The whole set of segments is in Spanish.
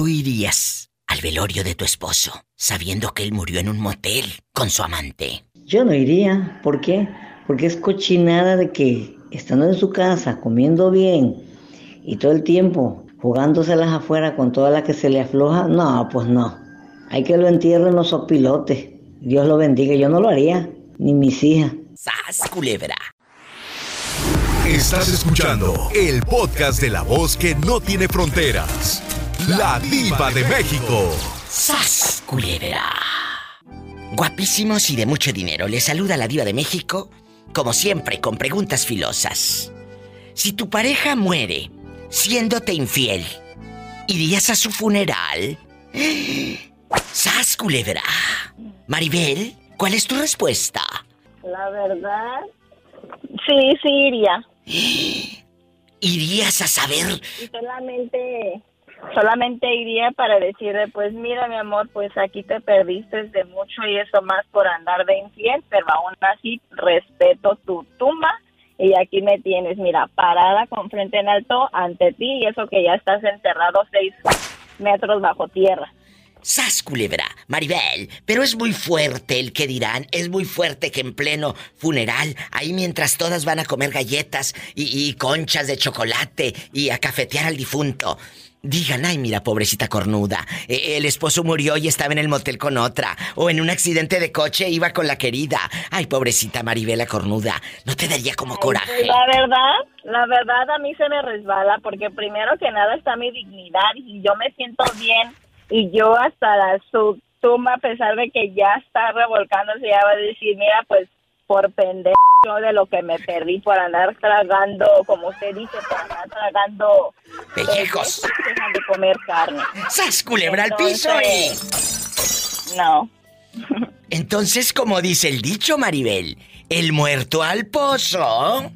¿tú irías al velorio de tu esposo sabiendo que él murió en un motel con su amante? Yo no iría. ¿Por qué? Porque es cochinada de que estando en su casa, comiendo bien y todo el tiempo jugándoselas afuera con toda la que se le afloja. No, pues no. Hay que lo entierren los sopilotes. Dios lo bendiga. Yo no lo haría, ni mis hijas. ¡Sas, culebra! Estás escuchando el podcast de la voz que no tiene fronteras. La diva de México. ¡Sas, culebra! Guapísimos y de mucho dinero. Les saluda la diva de México, como siempre, con preguntas filosas. Si tu pareja muere siéndote infiel, ¿irías a su funeral? ¡Sas, culebra! Maribel, ¿cuál es tu respuesta? La verdad, sí, sí iría. ¿Irías a saber? Y solamente, solamente iría para decirle, pues mira mi amor, pues aquí te perdiste de mucho y eso más por andar de infiel, pero aún así respeto tu tumba y aquí me tienes, mira, parada con frente en alto ante ti y eso que ya estás enterrado seis metros bajo tierra. ¡Sas, culebra! Maribel, pero es muy fuerte el que dirán, es muy fuerte que en pleno funeral, ahí mientras todas van a comer galletas y, y conchas de chocolate y a cafetear al difunto, digan, ay, mira, pobrecita cornuda, e- el esposo murió y estaba en el motel con otra, o en un accidente de coche iba con la querida, ay, pobrecita Maribela cornuda, ¿no te daría como coraje? Pues la verdad, la verdad a mí se me resbala porque primero que nada está mi dignidad y yo me siento bien y yo hasta la, su tumba, a pesar de que ya está revolcándose, ya va a decir, mira, pues por pendejo de lo que me perdí por andar tragando, como usted dice, por andar tragando Pellejos. dejan de comer carne. ¡Sas, culebra al piso y... No. Entonces, como dice el dicho, Maribel, el muerto al pozo.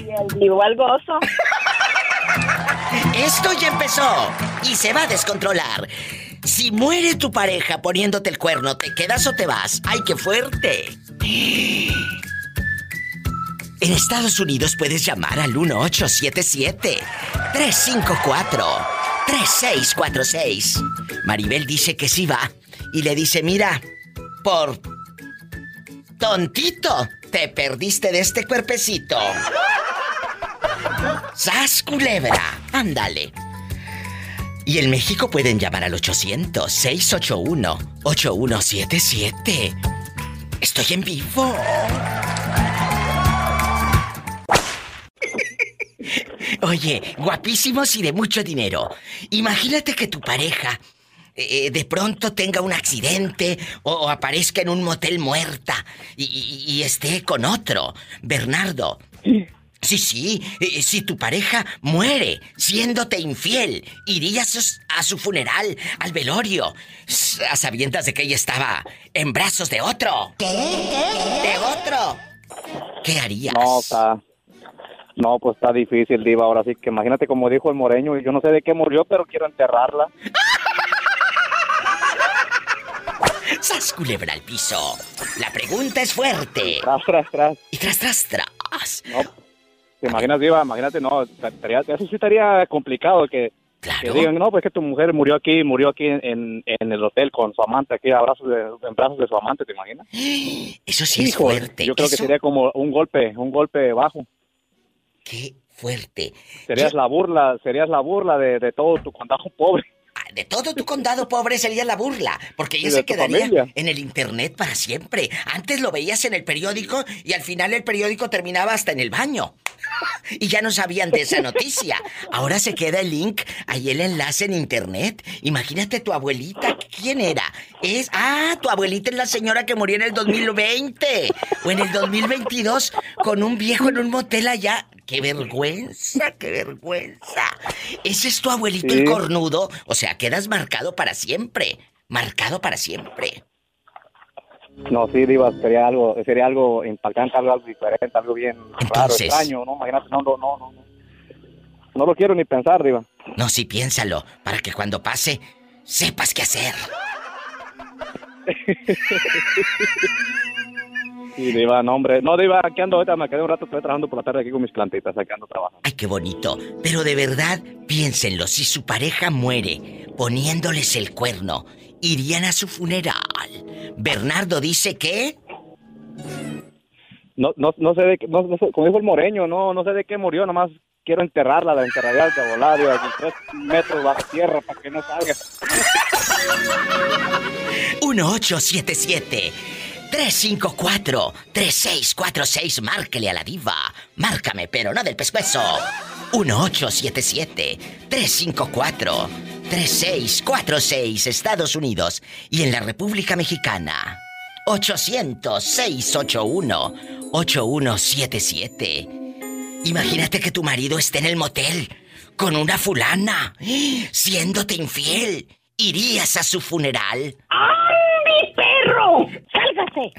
Y el vivo al gozo. Esto ya empezó y se va a descontrolar. Si muere tu pareja poniéndote el cuerno, ¿te quedas o te vas? ¡Ay, qué fuerte! En Estados Unidos puedes llamar al 1877-354-3646. Maribel dice que sí va y le dice, mira, por tontito, te perdiste de este cuerpecito. ¡Sas, culebra! Ándale. Y en México pueden llamar al 800-681-8177. Estoy en vivo. Oye, guapísimos y de mucho dinero. Imagínate que tu pareja eh, de pronto tenga un accidente o, aparezca en un motel muerta y- y esté con otro. Bernardo. Sí, sí, eh, si tu pareja muere siéndote infiel, irías a su- a su funeral, al velorio, a sabiendas de que ella estaba en brazos de otro. ¿Qué? ¿De otro? ¿Qué harías? No, está. No, pues está difícil, Diva. Ahora sí que imagínate como dijo el moreño, y yo no sé de qué murió, pero quiero enterrarla. ¡Sas culebra al piso! La pregunta es fuerte. Tras, tras, tras. Y tras, tras, tras. No, ¿Te imaginas, Diva? Imagínate, no, estaría- eso sí estaría complicado que, que digan, no, pues que tu mujer murió aquí, murió aquí en, en el hotel con su amante, aquí a brazos de, en brazos de su amante, ¿te imaginas? Eso sí es fuerte. Yo creo que sería como un golpe, un golpe bajo. Qué fuerte. Serías la burla, serías la burla de, de todo tu condado pobre. De todo tu condado pobre sería la burla, porque ella se quedaría familia. en el internet para siempre. Antes lo veías en el periódico y al final el periódico terminaba hasta en el baño. Y ya no sabían de esa noticia. Ahora se queda el link, ahí el enlace en internet. Imagínate tu abuelita, ¿quién era? Es, ah, tu abuelita es la señora que murió en el 2020 o en el 2022 con un viejo en un motel allá. ¡Qué vergüenza, qué vergüenza! Ese es tu abuelito Sí. el cornudo. O sea, quedas marcado para siempre. Marcado para siempre. No, sí, Diva, sería algo, sería algo impactante, algo, algo diferente, algo bien raro, Entonces- extraño, ¿no? Imagínate, no, no, no. no. No lo quiero ni pensar, Diva. No, sí, piénsalo, para que cuando pase, sepas qué hacer. Sí, Diva, no, hombre. No, Diva, aquí ando ahorita, me quedé un rato, estoy trabajando por la tarde aquí con mis plantitas, aquí ando trabajando. Ay, qué bonito. Pero de verdad, piénsenlo, si su pareja muere poniéndoles el cuerno, irían a su funeral. Bernardo dice que... No, no, no sé de qué, no, sé, como dijo el moreño, no, no sé de qué murió, nomás quiero enterrarla, la enterraría de volar, de tres metros bajo tierra para que no salga. 1877 354 3646 Márquele a la diva. Márcame, pero no del pescuezo. 1877 354 3646 Estados Unidos y en la República Mexicana 800 681 8177 Imagínate que tu marido esté en el motel con una fulana, siéndote infiel. ¿Irías a su funeral? ¡Ay, perro! ¡Sálgase!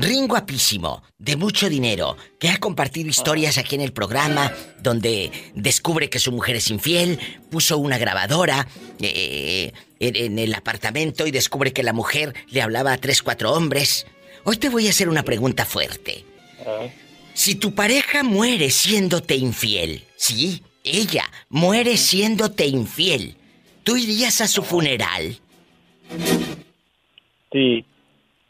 Ring guapísimo, de mucho dinero, que ha compartido historias aquí en el programa, donde descubre que su mujer es infiel, puso una grabadora eh, en, el apartamento y descubre que la mujer le hablaba a tres, cuatro hombres. Hoy te voy a hacer una pregunta fuerte. Si tu pareja muere siéndote infiel, ¿sí? Ella muere siéndote infiel, ¿tú irías a su funeral? Sí.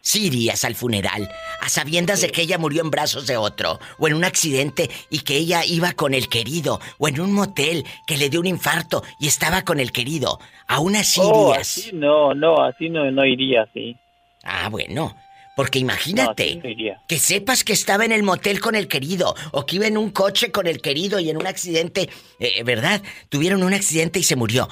Sí irías al funeral, a sabiendas de que ella murió en brazos de otro, o en un accidente y que ella iba con el querido, o en un motel que le dio un infarto y estaba con el querido. ¿Aún así oh, irías? Así no, no, así no, no iría, sí. Ah, bueno. Porque imagínate que sepas que estaba en el motel con el querido o que iba en un coche con el querido y en un accidente, eh, ¿verdad? Tuvieron un accidente y se murió.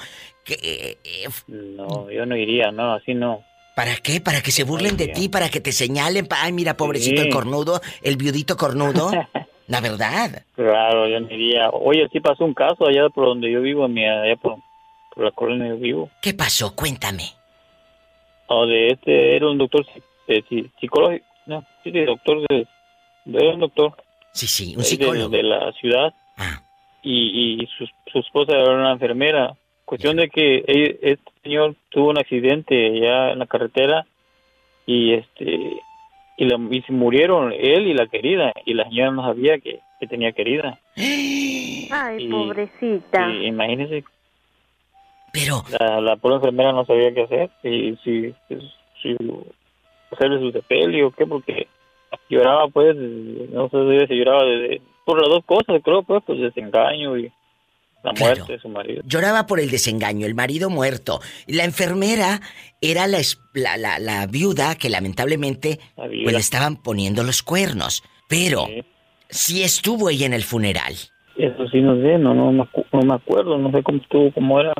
Eh, eh, no, yo no iría, no, así no. ¿Para qué? ¿Para que se burlen de ti? ¿Para que te señalen? Ay, mira, pobrecito el cornudo, el viudito cornudo. La verdad. Claro, yo no iría. Oye, sí pasó un caso allá por donde yo vivo, allá por, la colonia donde yo vivo. ¿Qué pasó? Cuéntame. O de este, era un doctor este, psicológico, no, sí, doctor de, de un doctor. Sí, sí, un psicólogo. De, la ciudad. Ah. Y, y su, su, esposa era una enfermera. Cuestión de que este señor tuvo un accidente ya en la carretera y este y, la, y se murieron él y la querida y la señora no sabía que, que tenía querida. Ay, pobrecita. Y, imagínese. Pero la, la pobre enfermera no sabía qué hacer y si, si hacerle su sepelio, ¿qué? Porque lloraba, pues, no sé si lloraba de, por las dos cosas, creo, pues, pues desengaño y la muerte de su marido. Lloraba por el desengaño, el marido muerto. La enfermera era la, la, la, viuda que lamentablemente pues, le estaban poniendo los cuernos. Pero, si estuvo ella en el funeral. Eso sí no sé, no, no, no me acuerdo, no sé cómo estuvo, cómo era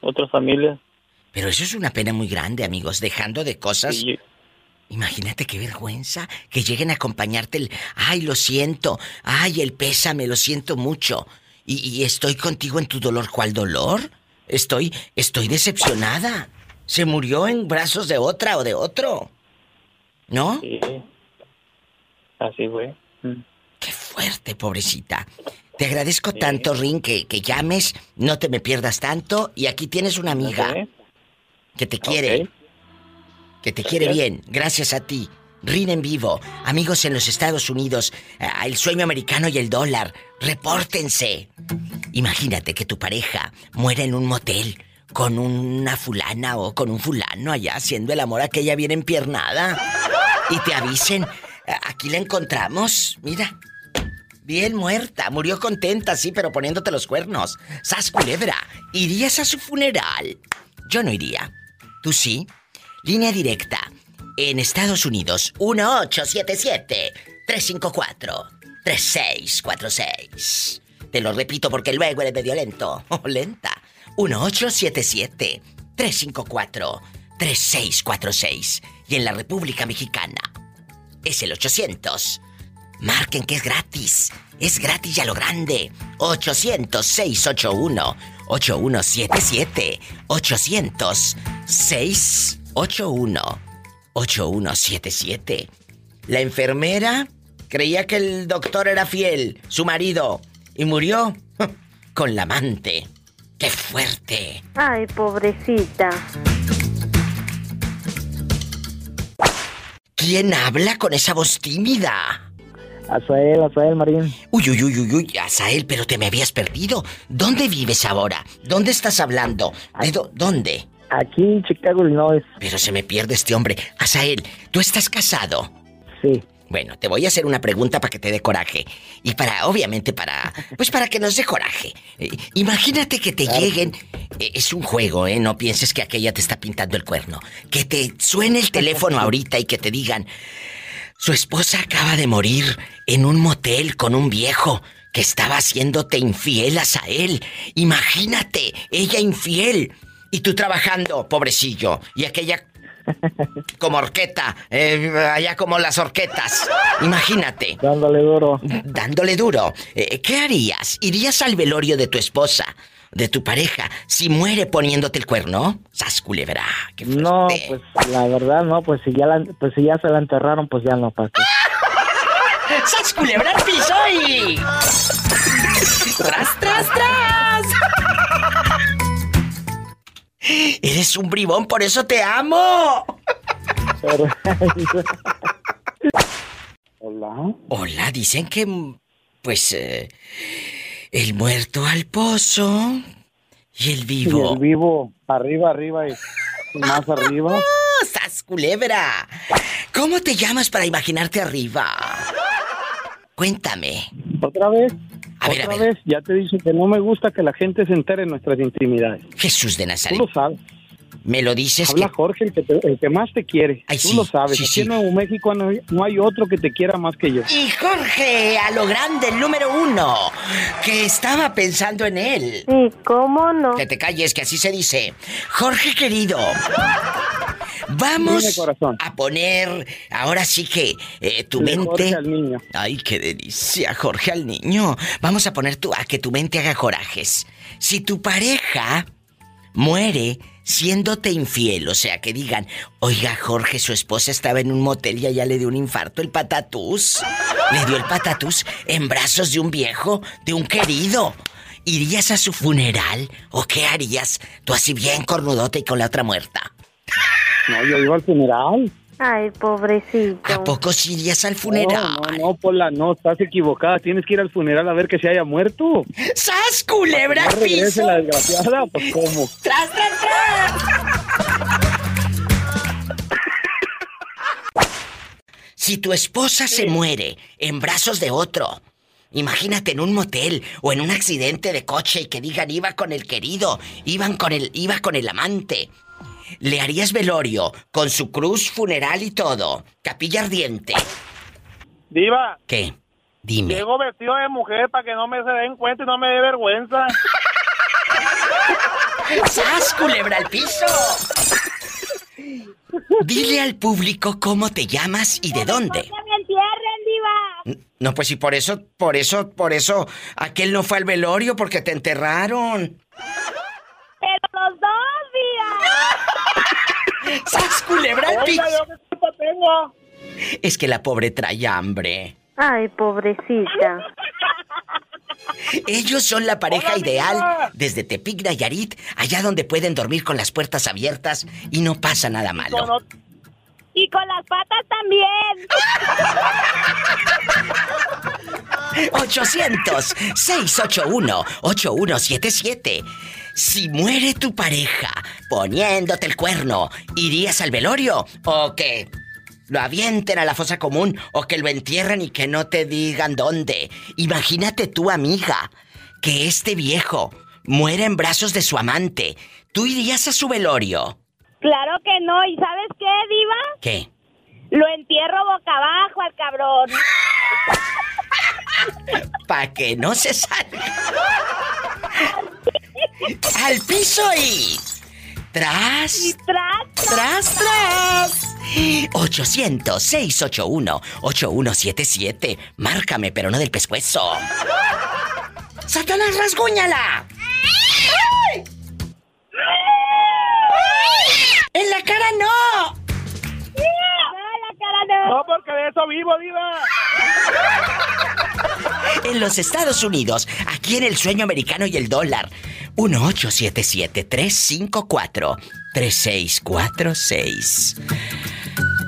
otras familias. Pero eso es una pena muy grande, amigos, dejando de cosas Imagínate qué vergüenza que lleguen a acompañarte el, ay, lo siento, ay, el pésame, lo siento mucho. Y, estoy contigo en tu dolor. ¿Cuál dolor? Estoy, estoy decepcionada. Se murió en brazos de otra o de otro. ¿No? Sí. Así fue. Mm. Qué fuerte, pobrecita. Te agradezco tanto, Rin, que, que, llames, no te me pierdas tanto. Y aquí tienes una amiga que te quiere que te quiere bien, gracias a ti. Rin en vivo, amigos en los Estados Unidos, el sueño americano y el dólar, repórtense. Imagínate que tu pareja muera en un motel con una fulana o con un fulano allá haciendo el amor a aquella bien empiernada y te avisen, aquí la encontramos, mira, bien muerta, murió contenta, sí, pero poniéndote los cuernos. Sas culebra, ¿irías a su funeral? Yo no iría. ¿Tú sí? Línea directa. En Estados Unidos, 1877-354-3646. Te lo repito porque luego eres medio lento o lenta. 1877-354-3646. Y en la República Mexicana es el 800. Marquen que es gratis. Es gratis y a lo grande. 800-681-8177. 800-6 818177. La enfermera creía que el doctor era fiel, su marido, y murió con la amante. ¡Qué fuerte! Ay, pobrecita. ¿Quién habla con esa voz tímida? Azael, Azael Marín. Uy, uy, uy, uy, uy, Azael, pero te me habías perdido. ¿Dónde vives ahora? ¿Dónde estás hablando? ¿De dónde? Aquí en Chicago, Illinois. Pero se me pierde este hombre. Azael, ¿tú estás casado? Sí. Bueno, te voy a hacer una pregunta para que te dé coraje. Y para, obviamente, para. Pues para que nos dé coraje. Eh, imagínate que te lleguen. Eh, es un juego, ¿eh? No pienses que aquella te está pintando el cuerno. Que te suene el teléfono ahorita y que te digan. Su esposa acaba de morir en un motel con un viejo que estaba haciéndote infiel a él. Imagínate, ella infiel. Y tú trabajando, pobrecillo. Y aquella como orqueta, eh, allá como las orquetas. Imagínate. Dándole duro. Dándole duro. Eh, ¿Qué harías? ¿Irías al velorio de tu esposa, de tu pareja, si muere poniéndote el cuerno? Sas culebra. no, pues la verdad no, pues si ya pues si ya se la enterraron, pues ya no pasa. ¡Sas culebra piso y... ¡Tras, tras, tras! Eres un bribón, por eso te amo. Hola. Hola, dicen que, pues, eh, el muerto al pozo y el vivo. el vivo, arriba, arriba y más arriba. ¡Oh, ¡Sas culebra! ¿Cómo te llamas para imaginarte arriba? Cuéntame. ¿Otra vez? A ver, Otra vez, ya te dije que no me gusta que la gente se entere en nuestras intimidades. Jesús de Nazaret. Tú lo sabes. Me lo dices Habla Jorge, el que, el que, más te quiere. Tú lo sabes. Aquí en Nuevo México no hay, otro que te quiera más que yo. Y Jorge, a lo grande, el número uno, que estaba pensando en él. Sí, ¿cómo no? Que te calles, que así se dice. Jorge querido, vamos a poner, ahora sí que eh, tu mente... Jorge al niño. Ay, qué delicia, Jorge al niño. Vamos a poner tu, a que tu mente haga corajes. Si tu pareja muere siéndote infiel, o sea, que digan, oiga, Jorge, su esposa estaba en un motel y allá le dio un infarto, el patatús. Le dio el patatús en brazos de un viejo, de un querido. ¿Irías a su funeral o qué harías? Tú así bien cornudote y con la otra muerta. No, yo iba al funeral. Ay, pobrecito. ¿A poco sí irías al funeral? No, no, no, Pola, no, estás equivocada. Tienes que ir al funeral a ver que se haya muerto. ¡Sas, culebra, no piso! la desgraciada? Pues, ¿cómo? ¡Tras, tras, tras! si tu esposa se muere en brazos de otro, imagínate en un motel o en un accidente de coche y que digan iba con el querido, iban con el, iba con el amante le harías velorio con su cruz funeral y todo. Capilla ardiente. Diva. ¿Qué? Dime. Llego vestido de mujer para que no me se den cuenta y no me dé vergüenza. ¡Sas, culebra al piso! Dile al público cómo te llamas y de dónde. ¡Que me entierren, diva! No, pues y por eso, por eso, por eso, aquel no fue al velorio porque te enterraron. Pero los dos, ¡Sas culebra Es que la pobre trae hambre. Ay, pobrecita. Ellos son la pareja ideal desde Tepic Nayarit, allá donde pueden dormir con las puertas abiertas y no pasa nada malo. Y con las patas también. 800-681-8177. Si muere tu pareja poniéndote el cuerno, ¿irías al velorio o qué? Lo avienten a la fosa común o que lo entierren y que no te digan dónde. Imagínate tu amiga, que este viejo muere en brazos de su amante. ¿Tú irías a su velorio? Claro que no. ¿Y sabes qué, Diva? ¿Qué? Lo entierro boca abajo al cabrón. Pa' que no se salga. Al piso y. Tras. tras. Tras, tras. 800-681-8177. Márcame, pero no del pescuezo. ¡Satanás, rasguñala! ¡En la cara no! No, porque de eso vivo, diva. En los Estados Unidos, aquí en el sueño americano y el dólar. 1877-354-3646.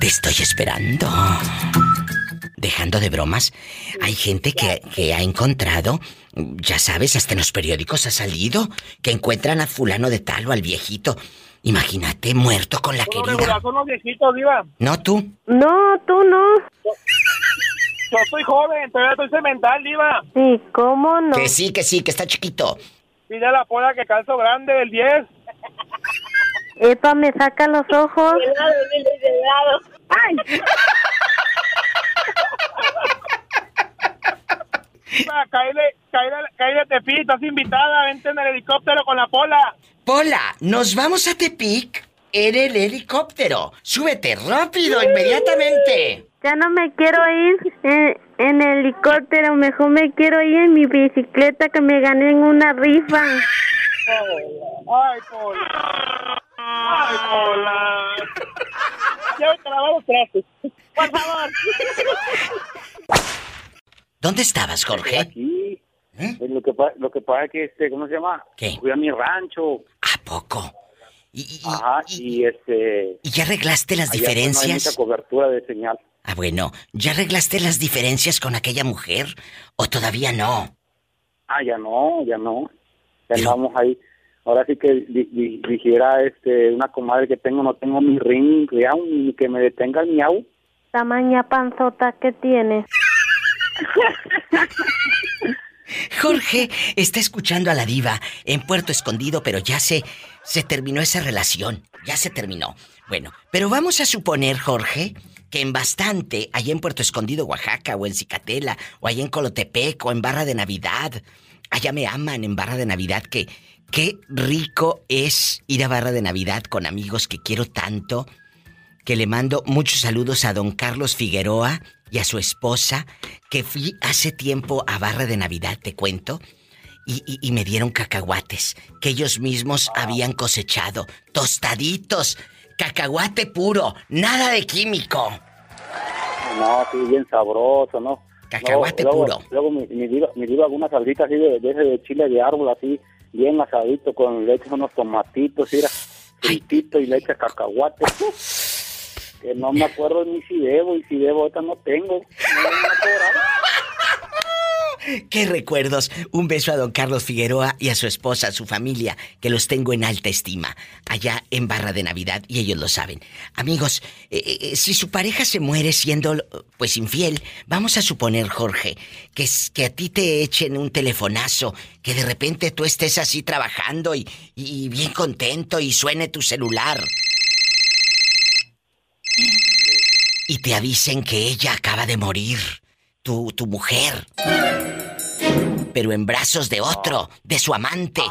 Te estoy esperando. dejando de bromas, hay gente que, que, ha encontrado, ya sabes, hasta en los periódicos ha salido, que encuentran a fulano de tal o al viejito. Imagínate, muerto con la querida. son los viejitos, Diva. No, tú. No, tú no. Yo soy joven, todavía estoy cemental, Diva. Sí, ¿cómo no? Que sí, que sí, que está chiquito. Pide la pola que calzo grande del 10. Epa, me saca los ojos. ¡Ay! Caile, caile, caile Tepic, estás invitada, vente en el helicóptero con la Pola. Pola, nos vamos a Tepic en el helicóptero. Súbete rápido, inmediatamente. Ya no me quiero ir en, en, el helicóptero, mejor me quiero ir en mi bicicleta que me gané en una rifa. Ay, Pola. Ay, Pola. Ya lavamos trastes. Por favor. ¿Dónde estabas, Jorge? Aquí. ¿Eh? Pues lo, que, lo que pasa es que, este, ¿cómo se llama? ¿Qué? Fui a mi rancho. ¿A poco? Y, Ajá, y, este... ¿Y ya arreglaste las diferencias? No hay mucha cobertura de señal. Ah, bueno. ¿Ya arreglaste las diferencias con aquella mujer? ¿O todavía no? Ah, ya no, ya no. Ya andamos ahí. Ahora sí que dijera este, una comadre que tengo, no tengo mi ring, ni que me detenga el miau. Tamaña panzota que tienes. Jorge está escuchando a la diva en Puerto Escondido, pero ya se, se terminó esa relación. Ya se terminó. Bueno, pero vamos a suponer, Jorge, que en bastante, allá en Puerto Escondido, Oaxaca, o en Cicatela, o allá en Colotepec, o en Barra de Navidad, allá me aman en Barra de Navidad, que qué rico es ir a Barra de Navidad con amigos que quiero tanto, que le mando muchos saludos a don Carlos Figueroa y a su esposa, que fui hace tiempo a Barra de Navidad, te cuento, y, me dieron cacahuates que ellos mismos habían cosechado, tostaditos, cacahuate puro, nada de químico. No, sí, bien sabroso, ¿no? Cacahuate puro. Luego me, dio algunas salditas así de, de, chile de árbol, así, bien asadito, con leche, unos tomatitos, y era fritito y leche cacahuate que no me acuerdo ni si debo y si debo ahorita no tengo. ¡Qué recuerdos! Un beso a don Carlos Figueroa y a su esposa, a su familia, que los tengo en alta estima, allá en Barra de Navidad, y ellos lo saben. Amigos, eh, eh, si su pareja se muere siendo, pues, infiel, vamos a suponer, Jorge, que, que a ti te echen un telefonazo, que de repente tú estés así trabajando y, y bien contento y suene tu celular y te avisen que ella acaba de morir, tu, tu mujer. Pero en brazos de otro, de su amante.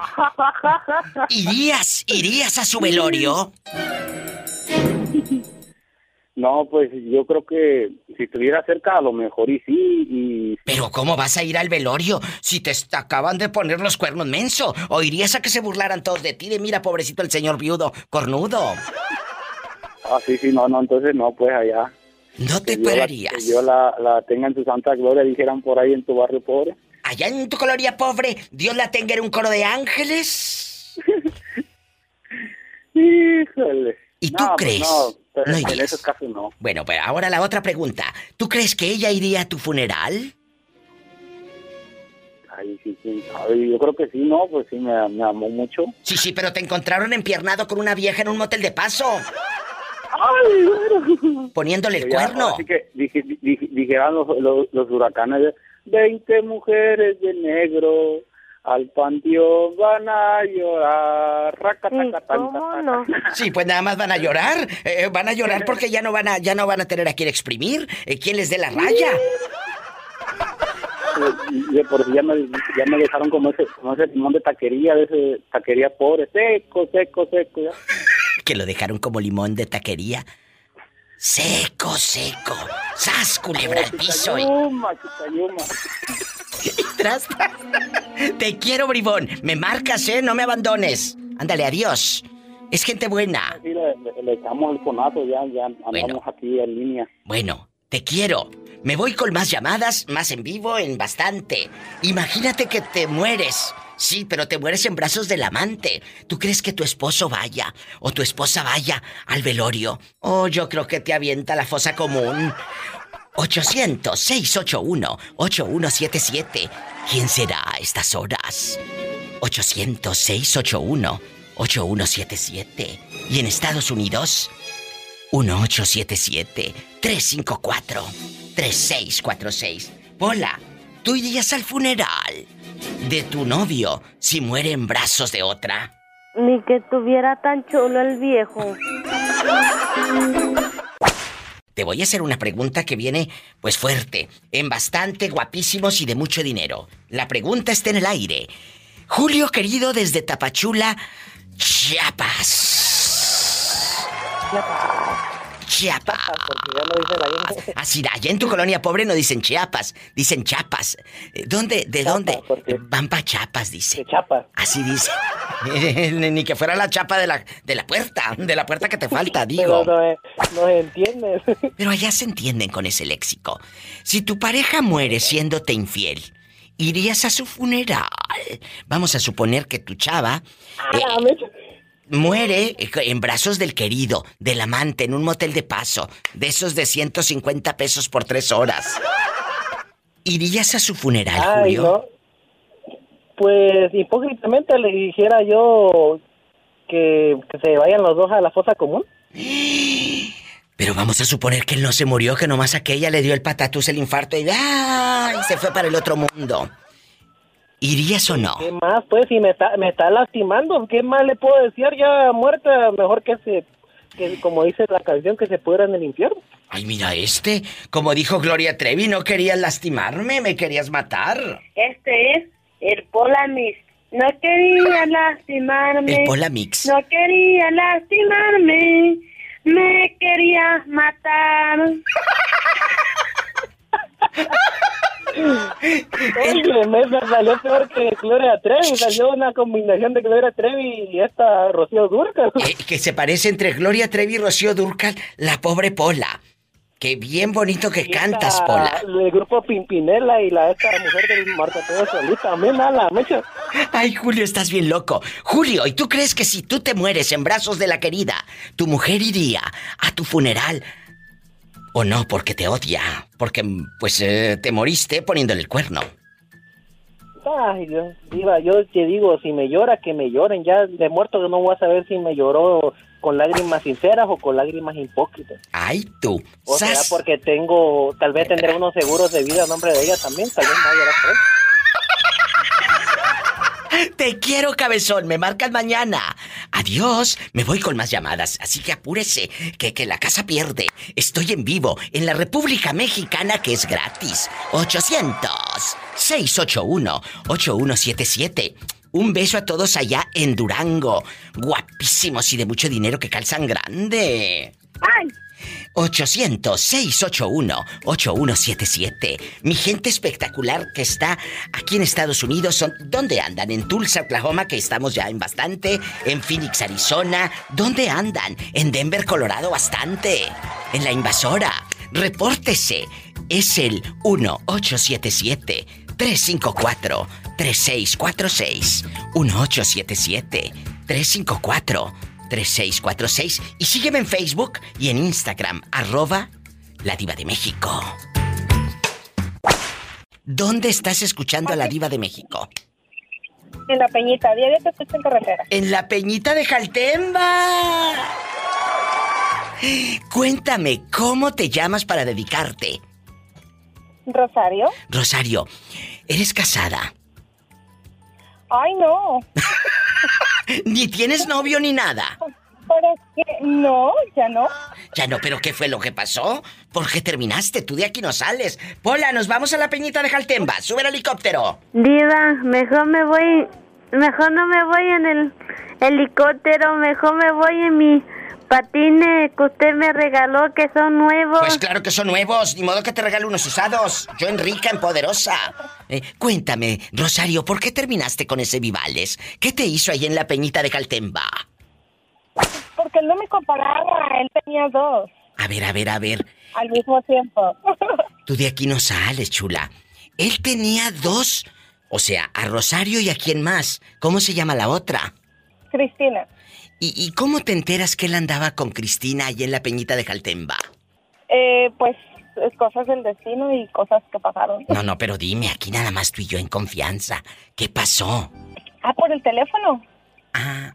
¿Irías, irías a su velorio? No, pues yo creo que si estuviera cerca a lo mejor y sí. Y... Pero ¿cómo vas a ir al velorio si te acaban de poner los cuernos menso? ¿O irías a que se burlaran todos de ti de mira, pobrecito el señor viudo, cornudo? Ah, sí, sí, no, no, entonces no, pues allá. ¿No te pararías? que yo la, la tenga en su santa gloria, dijeran por ahí en tu barrio pobre. Allá en tu coloría pobre, Dios la tenga en un coro de ángeles. Híjole. ¿Y tú pues crees? no, pero en esos casos no. Bueno, pero ahora la otra pregunta. ¿Tú crees que ella iría a tu funeral? Ay, sí, sí. yo creo que sí, ¿no? Pues sí, me, me amó mucho. Sí, sí, pero te encontraron empiernado con una vieja en un motel de paso. Poniéndole el cuerno. Así que dijeron los, los, huracanes, 20 mujeres de negro al panteón van a llorar. Sí, pues nada más van a llorar. Eh, van a llorar porque ya no van a, ya no van a tener a quien exprimir. Eh, ¿Quién les dé la raya? por ya me, ya me dejaron como ese, como ese limón de taquería, de ese taquería pobre, seco, seco, seco. Ya que lo dejaron como limón de taquería. Seco, seco. ¡Sas, culebra al piso! Y... Tras, Te quiero, bribón. Me marcas, ¿eh? No me abandones. Ándale, adiós. Es gente buena. Sí, le, echamos el conazo, ya, ya andamos aquí en línea. Bueno, te quiero. Me voy con más llamadas, más en vivo, en bastante. Imagínate que te mueres Sí, pero te mueres en brazos del amante. ¿Tú crees que tu esposo vaya o tu esposa vaya al velorio? Oh, yo creo que te avienta la fosa común. 800-681-8177. ¿Quién será a estas horas? 800-681-8177. Y en Estados Unidos, 1877-354-3646. Pola, ¿tú irías al funeral de tu novio si muere en brazos de otra? Ni que tuviera tan chulo el viejo. Te voy a hacer una pregunta que viene, pues fuerte, en bastante, guapísimos y de mucho dinero. La pregunta está en el aire. Julio querido desde Tapachula, Chiapas. Chiapas. Chiapas. Así, allá en tu colonia pobre no dicen Chiapas, dicen Chapas. Eh, ¿Dónde? ¿De dónde? Van pa' Chapas, dice. Chapas. Así dice. Ni que fuera la chapa de la, de la puerta, de la puerta que te falta, digo. no, no entiendes. Pero allá se entienden con ese léxico. Si tu pareja muere siéndote infiel, irías a su funeral. Vamos a suponer que tu chava. Ah, eh, muere en brazos del querido, del amante, en un motel de paso, de esos de 150 pesos por tres horas. ¿Irías a su funeral, Julio? Pues hipócritamente le dijera yo que, se vayan los dos a la fosa común. Pero vamos a suponer que él no se murió, que nomás aquella le dio el patatús, el infarto y, ¡ay! se fue para el otro mundo. ¿Irías o no? ¿Qué más? Pues si me está, me está lastimando, ¿qué más le puedo decir? Ya muerta, mejor que se, que, como dice la canción, que se pudra en el infierno. Ay, mira este, como dijo Gloria Trevi, no querías lastimarme, me querías matar. Este es el Polamix. No quería lastimarme. El Polamix. No quería lastimarme, me quería matar. Oye, me salió peor que Gloria Trevi, salió una combinación de Gloria Trevi y esta Rocío Durcal. Eh, que se parece entre Gloria Trevi y Rocío Durcal, la pobre Pola. Qué bien bonito que cantas, Pola. El grupo Pimpinela y la esta mujer del Marco todo solita, también la mecha. Ay, Julio, estás bien loco. Julio, ¿y tú crees que si tú te mueres en brazos de la querida, tu mujer iría a tu funeral o no porque te odia, porque pues eh, te moriste poniéndole el cuerno. Ay, Dios, diva, yo te digo, si me llora, que me lloren. Ya de muerto no voy a saber si me lloró con lágrimas sinceras o con lágrimas hipócritas. Ay, tú. O sea, porque tengo, tal vez tendré unos seguros de vida a nombre de ella también, tal vez nadie la Te quiero, cabezón. Me marcan mañana. Adiós. Me voy con más llamadas. Así que apúrese, que, que la casa pierde. Estoy en vivo en la República Mexicana, que es gratis. 800-681-8177. Un beso a todos allá en Durango. Guapísimos y de mucho dinero que calzan grande. ¡Ay! 800-681-8177. Mi gente espectacular que está aquí en Estados Unidos son. ¿Dónde andan? En Tulsa, Oklahoma, que estamos ya en bastante. En Phoenix, Arizona. ¿Dónde andan? En Denver, Colorado, bastante. En la invasora. Repórtese. Es el 1877 354 3646 1877 354 3646 y sígueme en Facebook y en Instagram, arroba La Diva de México. ¿Dónde estás escuchando a La Diva de México? En la Peñita, diario te escucho en carretera. En la Peñita de Jaltemba. Cuéntame, ¿cómo te llamas para dedicarte? Rosario. Rosario, ¿eres casada? Ay, no. ni tienes novio ni nada. Pero que no, ya no. Ya no, pero ¿qué fue lo que pasó? ¿Por qué terminaste? Tú de aquí no sales. Pola, nos vamos a la peñita de Jaltemba. Sube el helicóptero. Diva, mejor me voy. Mejor no me voy en el helicóptero, mejor me voy en mi patines que usted me regaló que son nuevos. Pues claro que son nuevos, ni modo que te regale unos usados. Yo en rica, en poderosa. Eh, cuéntame, Rosario, ¿por qué terminaste con ese Vivales? ¿Qué te hizo ahí en la peñita de Caltemba? Porque él no me comparaba, él tenía dos. A ver, a ver, a ver. Al mismo tiempo. Tú de aquí no sales, chula. Él tenía dos. O sea, a Rosario y a quién más. ¿Cómo se llama la otra? Cristina. ¿Y, cómo te enteras que él andaba con Cristina ahí en la peñita de Jaltemba? Eh, pues es cosas del destino y cosas que pasaron. No, no, pero dime, aquí nada más tú y yo en confianza. ¿Qué pasó? Ah, por el teléfono. Ah.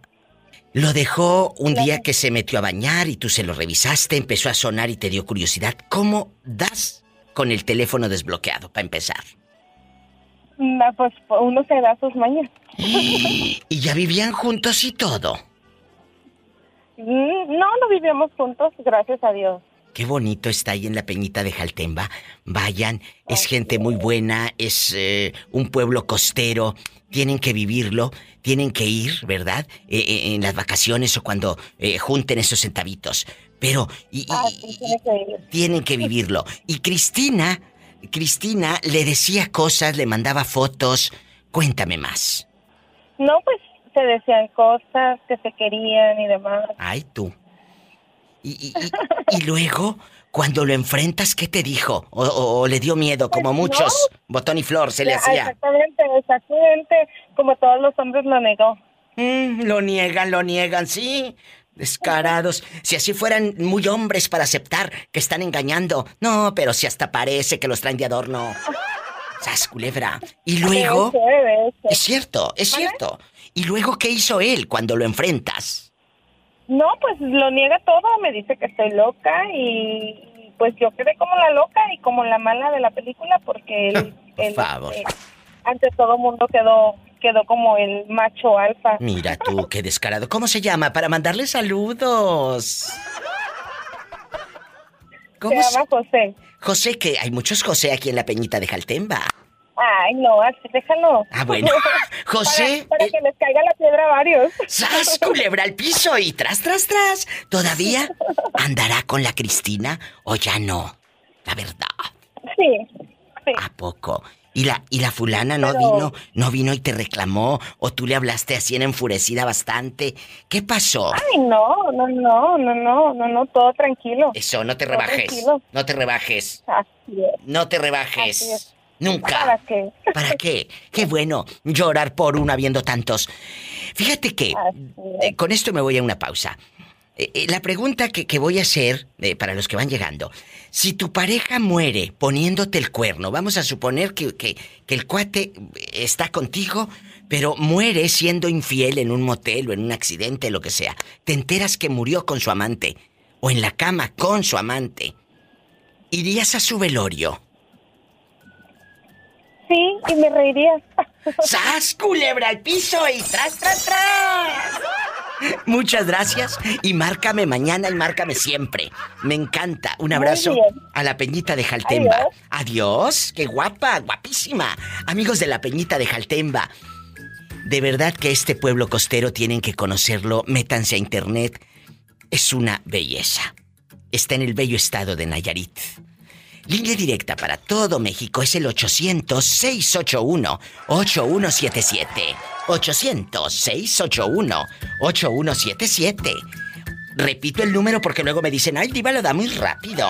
Lo dejó un día que se metió a bañar y tú se lo revisaste, empezó a sonar y te dio curiosidad. ¿Cómo das con el teléfono desbloqueado, para empezar? Mm, ah, pues uno se da sus mañas. ¿Y ya vivían juntos y todo? Mm, no, no vivíamos juntos, gracias a Dios. Qué bonito está ahí en la Peñita de Jaltemba. Vayan, es gente muy buena, es eh, un pueblo costero. Tienen que vivirlo, tienen que ir, ¿verdad? Eh, eh, en las vacaciones o cuando junten esos centavitos. Pero y, ah, tienen que vivirlo. Y Cristina, Cristina le decía cosas, le mandaba fotos. Cuéntame más. No, pues se decían cosas que se querían y demás. Ay, tú. Y, luego, cuando lo enfrentas, ¿qué te dijo? ¿O, le dio miedo, como pues muchos? Botón y flor se le hacía. Exactamente, exactamente. Como todos los hombres lo negó. Mm, lo niegan, lo niegan, sí. Descarados. Si así fueran muy hombres para aceptar que están engañando. No, pero si hasta parece que los traen de adorno. ¡Sas, culebra! Y luego... Es cierto, es cierto. ¿Y luego qué hizo él cuando lo enfrentas? No, pues lo niega todo, me dice que estoy loca y pues yo quedé como la loca y como la mala de la película porque él, Por favor. Eh, ante todo mundo quedó quedó como el macho alfa. Mira tú, qué descarado. ¿Cómo se llama? Para mandarle saludos. ¿Cómo se llama José. José, que hay muchos José aquí en la Peñita de Jaltemba. Ay, no, déjalo. Ah, bueno. José. Para, que les caiga la piedra a varios. ¡Sas! Culebra al piso y tras, tras, tras. ¿Todavía andará con la Cristina o ya no? La verdad. Sí. sí. ¿A poco? ¿Y la, y la fulana no vino, no vino y te reclamó? ¿O tú le hablaste así en enfurecida bastante? ¿Qué pasó? Ay, no, no, no, no, no, no, no, todo tranquilo. Eso, no te rebajes. No te rebajes. Así es. No te rebajes. Nunca. ¿Para qué? ¿Para qué? Qué bueno llorar por uno habiendo tantos. Fíjate que eh, con esto me voy a una pausa. Eh, eh, la pregunta que, voy a hacer para los que van llegando, si tu pareja muere poniéndote el cuerno, vamos a suponer que, que, el cuate está contigo, pero muere siendo infiel en un motel o en un accidente, lo que sea, te enteras que murió con su amante o en la cama con su amante, ¿irías a su velorio? Sí, y me reiría. ¡Sas, culebra al piso y tras, tras, tras! Muchas gracias y márcame mañana y márcame siempre. Me encanta. Un abrazo a la Peñita de Jaltemba. Adiós. Qué guapa, guapísima. Amigos de la Peñita de Jaltemba. De verdad que este pueblo costero tienen que conocerlo. Métanse a internet. Es una belleza. Está en el bello estado de Nayarit. Línea directa para todo México es el 800-681-8177. 800-681-8177. Repito el número porque luego me dicen, ay, Diva lo da muy rápido.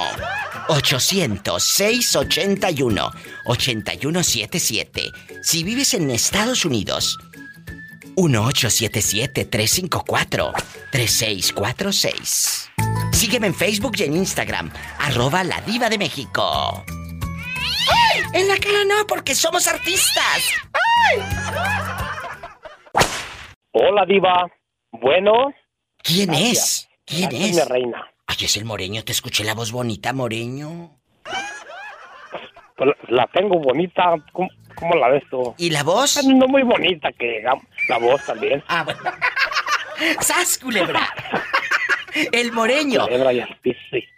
800-681-8177. Si vives en Estados Unidos, 1877-354-3646. Sígueme en Facebook y en Instagram, arroba la diva de México. ¡Ay! En la cara no, porque somos artistas. ¡Ay! Hola, diva. Bueno. ¿Quién es? ¿Quién es? Mi reina. Ay, es el Moreño. Te escuché la voz bonita, Moreño. Pues la tengo bonita. ¿Cómo, la ves tú? ¿Y la voz? No muy bonita que la voz también. Ah, bueno. ¡Sas, culebra! El moreño.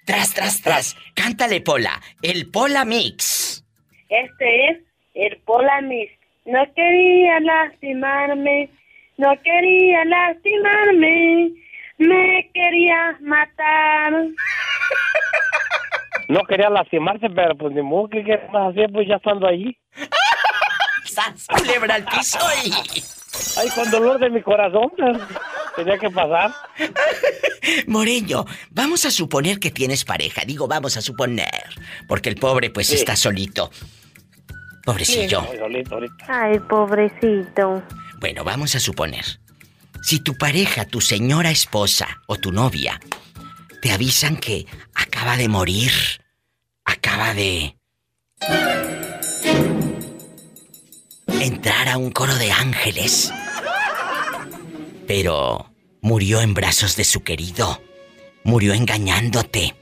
Tras, tras, tras. Cántale, Pola. El Pola Mix. Este es el Pola Mix. No quería lastimarme, no quería lastimarme, me quería matar. No quería lastimarse, pero pues ni modo que más hacer, pues ya estando ahí. ¡Sas, culebra al piso y... Ay, con dolor de mi corazón, pues, tenía que pasar. Moreño, vamos a suponer que tienes pareja. Digo, vamos a suponer. Porque el pobre, pues, está solito. Pobrecillo. Ay, pobrecito. Bueno, vamos a suponer. Si tu pareja, tu señora esposa o tu novia te avisan que acaba de morir, acaba de entrar a un coro de ángeles. Pero murió en brazos de su querido. Murió engañándote.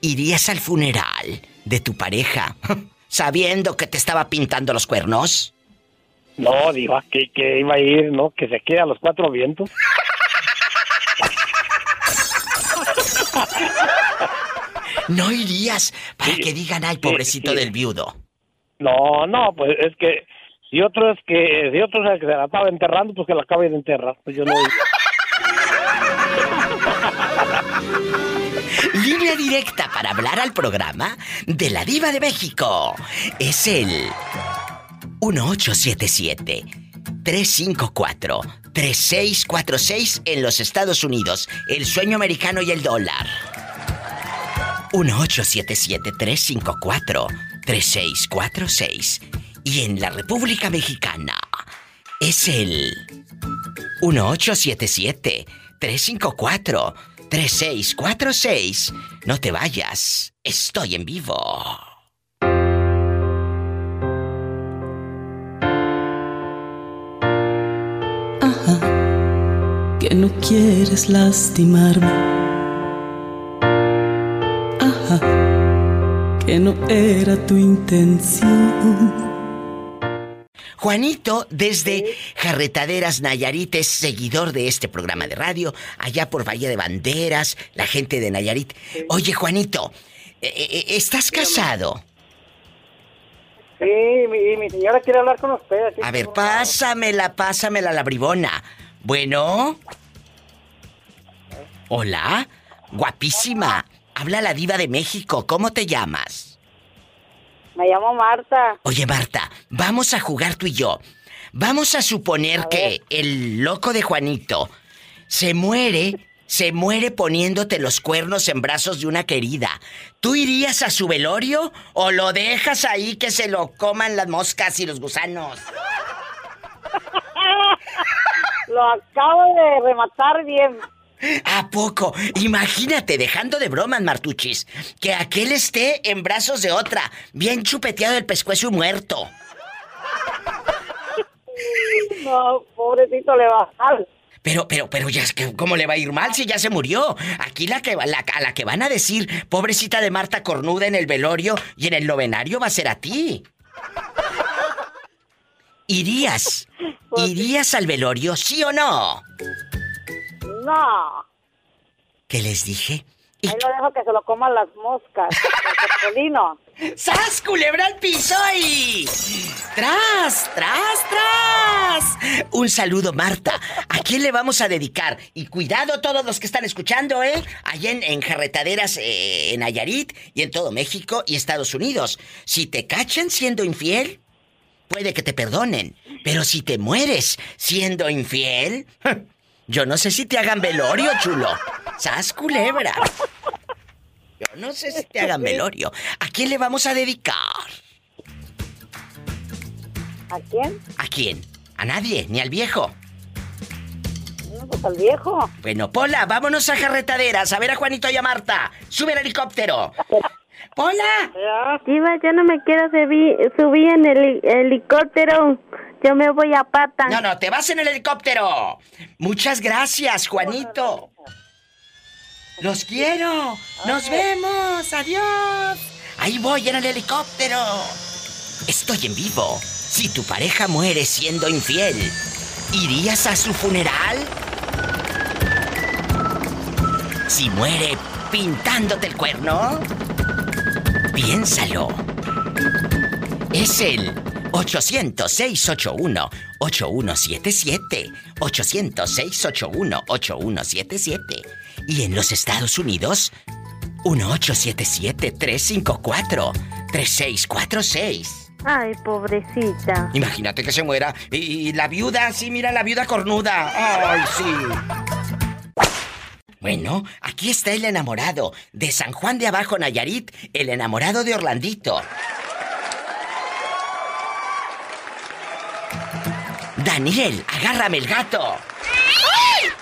¿Irías al funeral de tu pareja sabiendo que te estaba pintando los cuernos? No, que, que iba a ir, ¿no? Que se quede a los cuatro vientos. No irías para que digan, ay, pobrecito del viudo. No, no, pues es que si otro es que si otro que se la estaba enterrando, pues que la acabe de enterrar. Pues yo no. Línea directa para hablar al programa de la Diva de México. Es el 1877 354 3646 en los Estados Unidos. El sueño americano y el dólar. 1877-354-3646. Y en la República Mexicana es el 1877-354-3646. No te vayas, estoy en vivo. Ajá, que no quieres lastimarme que no era tu intención. Juanito, desde Jarretaderas Nayarit, es seguidor de este programa de radio, allá por Valle de Banderas, la gente de Nayarit. Oye, Juanito, eh, eh, eh, ¿estás casado? Sí, mi, mi señora quiere hablar con usted. A ver, pásamela, pásamela la bribona. Bueno. Hola, guapísima. Habla la diva de México. ¿Cómo te llamas? Me llamo Marta. Oye, Marta, vamos a jugar tú y yo. Vamos a suponer que el loco de Juanito se muere, se muere poniéndote los cuernos en brazos de una querida. ¿Tú irías a su velorio o lo dejas ahí que se lo coman las moscas y los gusanos? lo acabo de rematar bien. ¿A poco? Imagínate, dejando de bromas, Martuchis, que aquel esté en brazos de otra, bien chupeteado el pescuezo muerto. No, pobrecito le va mal. Pero, pero, pero ya es que, ¿cómo le va a ir mal si ya se murió? Aquí la que la, a la que van a decir, pobrecita de Marta Cornuda en el velorio y en el novenario va a ser a ti. ¿Irías? Pues ¿Irías al velorio, sí o no? No. ¿Qué les dije? Ahí lo dejo que se lo coman las moscas. el ¡Sas, culebra al piso y... ¡Tras, tras, tras! Un saludo, Marta. ¿A quién le vamos a dedicar? Y cuidado todos los que están escuchando, ¿eh? Allá en, en Jarretaderas, eh, en Ayarit y en todo México y Estados Unidos. Si te cachan siendo infiel, puede que te perdonen. Pero si te mueres siendo infiel... Yo no sé si te hagan velorio, chulo. ¿Sas culebra? Yo no sé si te hagan velorio. ¿A quién le vamos a dedicar? ¿A quién? ¿A quién? A nadie, ni al viejo. No, pues al viejo. Bueno, Pola, vámonos a carretaderas a ver a Juanito y a Marta. Sube el helicóptero. ¡Pola! Diva, yo no me quiero subir en el helicóptero. Yo me voy a pata. No, no, te vas en el helicóptero. Muchas gracias, Juanito. Los quiero. Nos vemos. Adiós. Ahí voy en el helicóptero. Estoy en vivo. Si tu pareja muere siendo infiel, ¿irías a su funeral? Si muere pintándote el cuerno, piénsalo. Es el 800-681-8177. 800-681-8177. Y en los Estados Unidos, 1877-354-3646. Ay, pobrecita. Imagínate que se muera. Y, la viuda, sí, mira, la viuda cornuda. Ay, sí. Bueno, aquí está el enamorado de San Juan de Abajo, Nayarit, el enamorado de Orlandito. Daniel, agárrame el gato.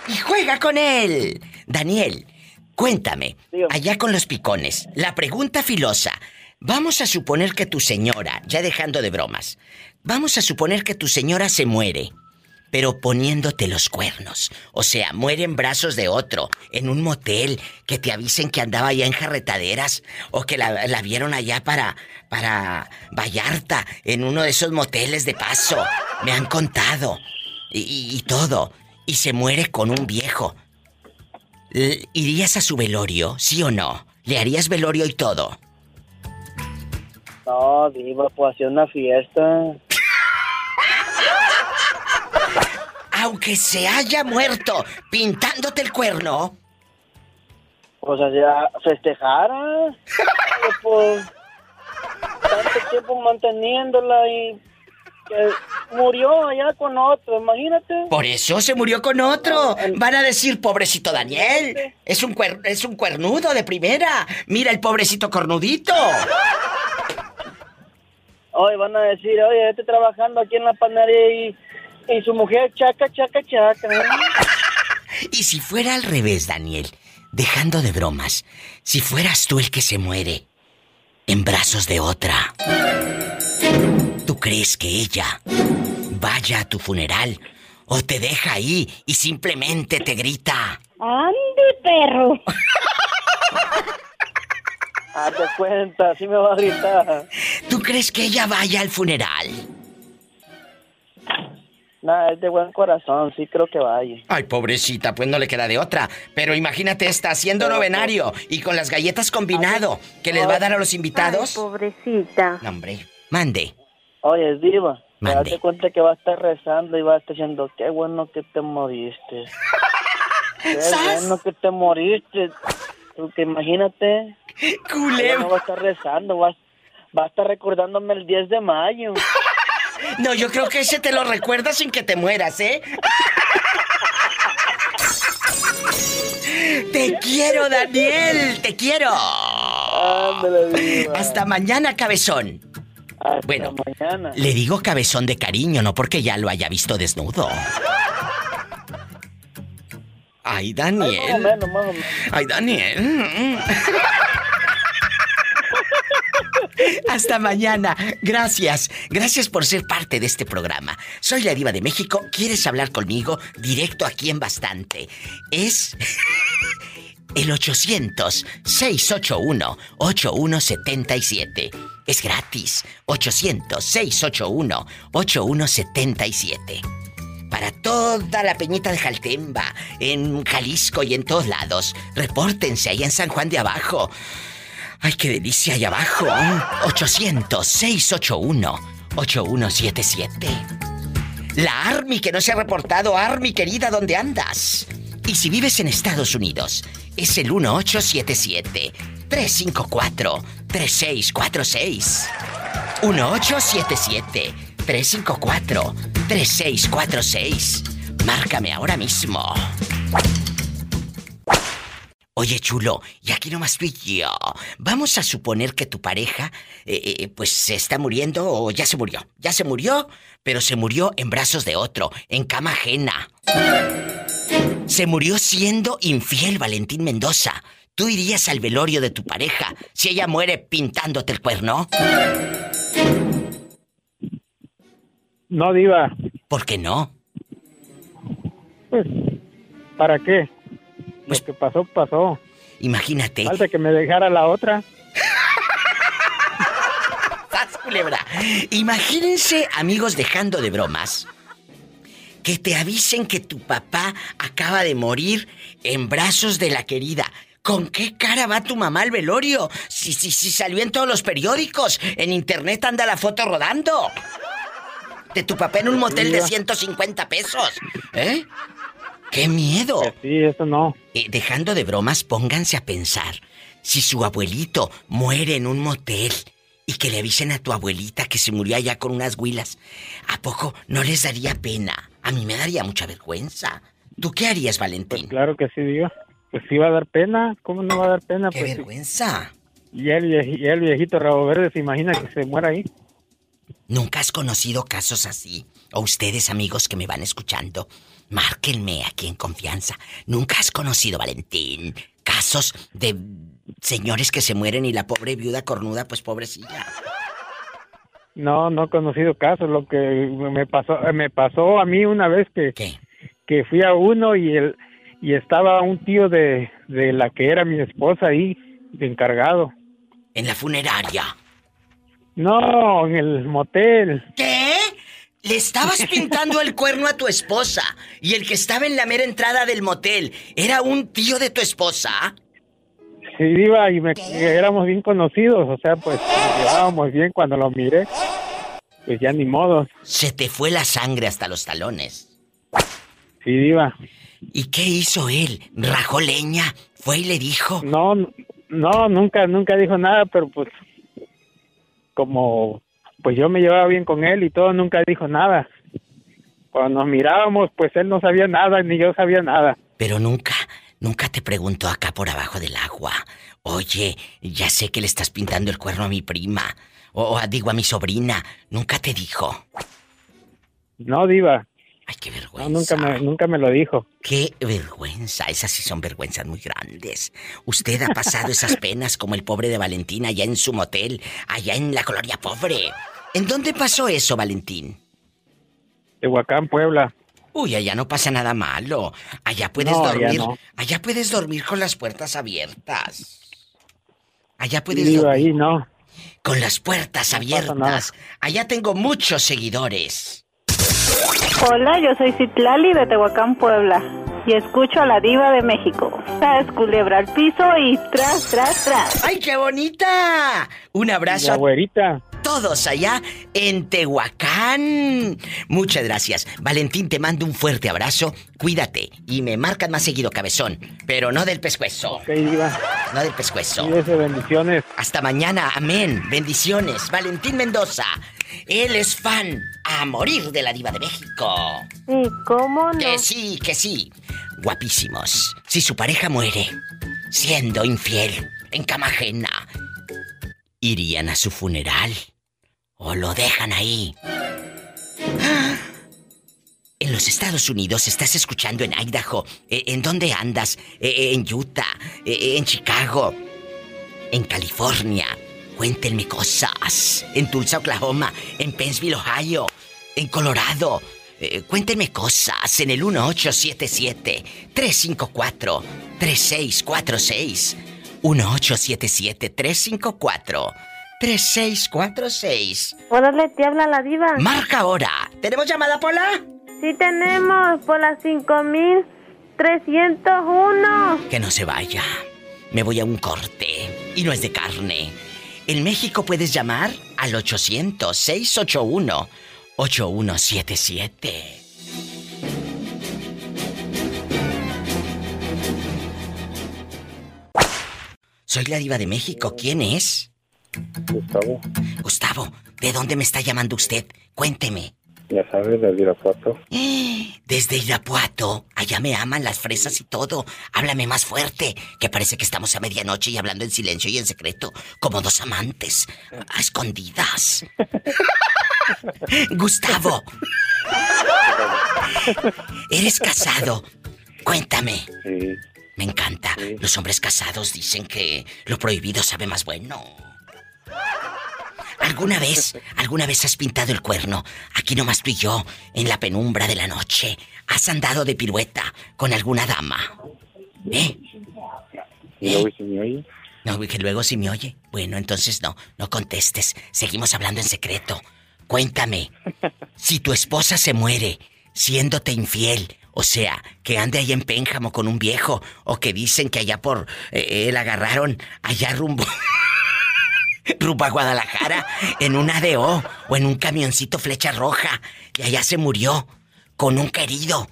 Y juega con él. Daniel, cuéntame, allá con los picones, la pregunta filosa. Vamos a suponer que tu señora, ya dejando de bromas, vamos a suponer que tu señora se muere pero poniéndote los cuernos. O sea, muere en brazos de otro, en un motel, que te avisen que andaba allá en jarretaderas, o que la, vieron allá para, para Vallarta, en uno de esos moteles de paso. Me han contado. Y, todo. Y se muere con un viejo. ¿Irías a su velorio, sí o no? ¿Le harías velorio y todo? No, diva, pues hacer una fiesta. Aunque se haya muerto pintándote el cuerno. Pues allá festejara. pues tanto tiempo manteniéndola y que murió allá con otro, imagínate. Por eso se murió con otro. Van a decir, pobrecito Daniel. Es un, es un cuernudo de primera. Mira el pobrecito cornudito. Hoy van a decir, oye, estoy trabajando aquí en la panadería y y su mujer chaca, chaca, chaca. y si fuera al revés, Daniel, dejando de bromas, si fueras tú el que se muere en brazos de otra, ¿tú crees que ella vaya a tu funeral o te deja ahí y simplemente te grita? ¡Ande, perro! Hazte cuenta, así me va a gritar. ¿Tú crees que ella vaya al funeral? Nada, es de buen corazón, sí creo que vaya. Ay, pobrecita, pues no le queda de otra. Pero imagínate, está haciendo novenario y con las galletas combinado que les va a dar a los invitados. Ay, pobrecita. No, hombre, mande. Oye, Diva, Mande. Te cuenta que va a estar rezando y va a estar diciendo, qué bueno que te moriste. qué bueno que te moriste. Porque imagínate. Culero. No va a estar rezando, va, va a estar recordándome el 10 de mayo. No, yo creo que ese te lo recuerda sin que te mueras, ¿eh? Te quiero, Daniel, te quiero. Hasta mañana, cabezón. bueno, le digo cabezón de cariño, no porque ya lo haya visto desnudo. Ay, Daniel. Ay, Daniel. Hasta mañana. Gracias. Gracias por ser parte de este programa. Soy la diva de México. ¿Quieres hablar conmigo? Directo aquí en Bastante. Es... El 800-681-8177. Es gratis. 800-681-8177. Para toda la peñita de Jaltemba, en Jalisco y en todos lados. Repórtense ahí en San Juan de Abajo. ¡Ay, qué delicia ahí abajo! 800-681-8177. La Army que no se ha reportado. Army, querida, ¿dónde andas? Y si vives en Estados Unidos, es el 1877-354-3646. 1877-354-3646. Márcame ahora mismo. Oye, chulo, y aquí nomás tú y yo. Vamos a suponer que tu pareja, eh, eh, pues se está muriendo o ya se murió. Ya se murió, pero se murió en brazos de otro, en cama ajena. Se murió siendo infiel Valentín Mendoza. ¿Tú irías al velorio de tu pareja si ella muere pintándote el cuerno? No, diva. ¿Por qué no? Pues, ¿para qué? Pues, Lo que pasó, pasó. Imagínate. Falta que me dejara la otra. culebra! Imagínense, amigos, dejando de bromas, que te avisen que tu papá acaba de morir en brazos de la querida. ¿Con qué cara va tu mamá al velorio? Si, si, si salió en todos los periódicos, en internet anda la foto rodando. De tu papá en un motel de 150 pesos. ¿Eh? ¡Qué miedo! Sí, eso no. Eh, dejando de bromas, pónganse a pensar. Si su abuelito muere en un motel y que le avisen a tu abuelita que se murió allá con unas huilas, ¿a poco no les daría pena? A mí me daría mucha vergüenza. ¿Tú qué harías, Valentín? Pues claro que sí, digo. Pues sí va a dar pena. ¿Cómo no va a dar pena? ¡Qué pues vergüenza! Y el, y el viejito rabo verde se imagina que se muera ahí. ¿Nunca has conocido casos así? O ustedes, amigos que me van escuchando, Márquenme aquí en confianza. ¿Nunca has conocido, Valentín, casos de señores que se mueren y la pobre viuda cornuda, pues pobrecilla. No, no he conocido casos. Lo que me pasó, me pasó a mí una vez que, que fui a uno y el y estaba un tío de, de la que era mi esposa ahí, de encargado. ¿En la funeraria? No, en el motel. ¿Qué? Le estabas pintando el cuerno a tu esposa y el que estaba en la mera entrada del motel era un tío de tu esposa. Sí, iba y me, éramos bien conocidos, o sea, pues nos llevábamos bien cuando lo miré. Pues ya ni modo. Se te fue la sangre hasta los talones. Sí, Diva. ¿Y qué hizo él? ¿Rajó leña? ¿Fue y le dijo? No, no, nunca, nunca dijo nada, pero pues como pues yo me llevaba bien con él y todo, nunca dijo nada. Cuando nos mirábamos, pues él no sabía nada, ni yo sabía nada. Pero nunca, nunca te preguntó acá por abajo del agua. Oye, ya sé que le estás pintando el cuerno a mi prima. O, digo a mi sobrina. Nunca te dijo. No, Diva. Ay, qué vergüenza. nunca, me, nunca me lo dijo. Qué vergüenza. Esas sí son vergüenzas muy grandes. Usted ha pasado esas penas como el pobre de Valentín allá en su motel, allá en la colonia pobre. ¿En dónde pasó eso, Valentín? Tehuacán, Puebla. Uy, allá no pasa nada malo. Allá puedes dormir. Allá, puedes dormir con las puertas abiertas. Allá puedes dormir. ahí, no. Con las puertas abiertas. Allá tengo muchos seguidores. Hola, yo soy Citlali de Tehuacán, Puebla. Y escucho a la diva de México. Tras culebra al piso y tras, tras, tras. ¡Ay, qué bonita! Un abrazo. abuelita todos allá en Tehuacán. Muchas gracias. Valentín, te mando un fuerte abrazo. Cuídate y me marcan más seguido, cabezón. Pero no del pescuezo. Ok, diva. No del pescuezo. bendiciones. Hasta mañana. Amén. Bendiciones. Valentín Mendoza. Él es fan a morir de la diva de México. Sí, ¿cómo no? Que sí, que sí. Guapísimos. Si su pareja muere siendo infiel en cama ajena, ¿irían a su funeral? ¿O lo dejan ahí? En los Estados Unidos estás escuchando en Idaho. Eh, ¿En dónde andas? Eh, en Utah, en Chicago, en California. Cuéntenme cosas. En Tulsa, Oklahoma, en Pennsville, Ohio, en Colorado. cuéntenme cosas en el 1877-354-3646. 1877-354-3646. Órale, te habla la diva. Marca ahora. ¿Tenemos llamada, Pola? Sí, tenemos, por las 5301. Que no se vaya. Me voy a un corte. Y no es de carne. En México puedes llamar al 800-681-8177. Soy la diva de México. ¿Quién es? Gustavo. Gustavo, ¿de dónde me está llamando usted? Cuénteme. Ya sabes, desde Irapuato. Desde Irapuato. Allá me aman las fresas y todo. Háblame más fuerte, que parece que estamos a medianoche y hablando en silencio y en secreto, como dos amantes, a escondidas. Gustavo. ¿Eres casado? Cuéntame. Sí. Me encanta. Los hombres casados dicen que lo prohibido sabe más bueno. ¿Alguna vez, alguna vez has pintado el cuerno? Aquí nomás tú y yo, en la penumbra de la noche. ¿Has andado de pirueta con alguna dama? ¿Eh? ¿Y luego si me oye? No, que luego si me oye. Bueno, entonces no, no contestes. Seguimos hablando en secreto. Cuéntame, si tu esposa se muere siéndote infiel, o sea, que ande ahí en Pénjamo con un viejo, o que dicen que allá por eh, él agarraron allá rumbo. Rumbo a Guadalajara en un ADO o en un camioncito flecha roja y allá se murió con un querido.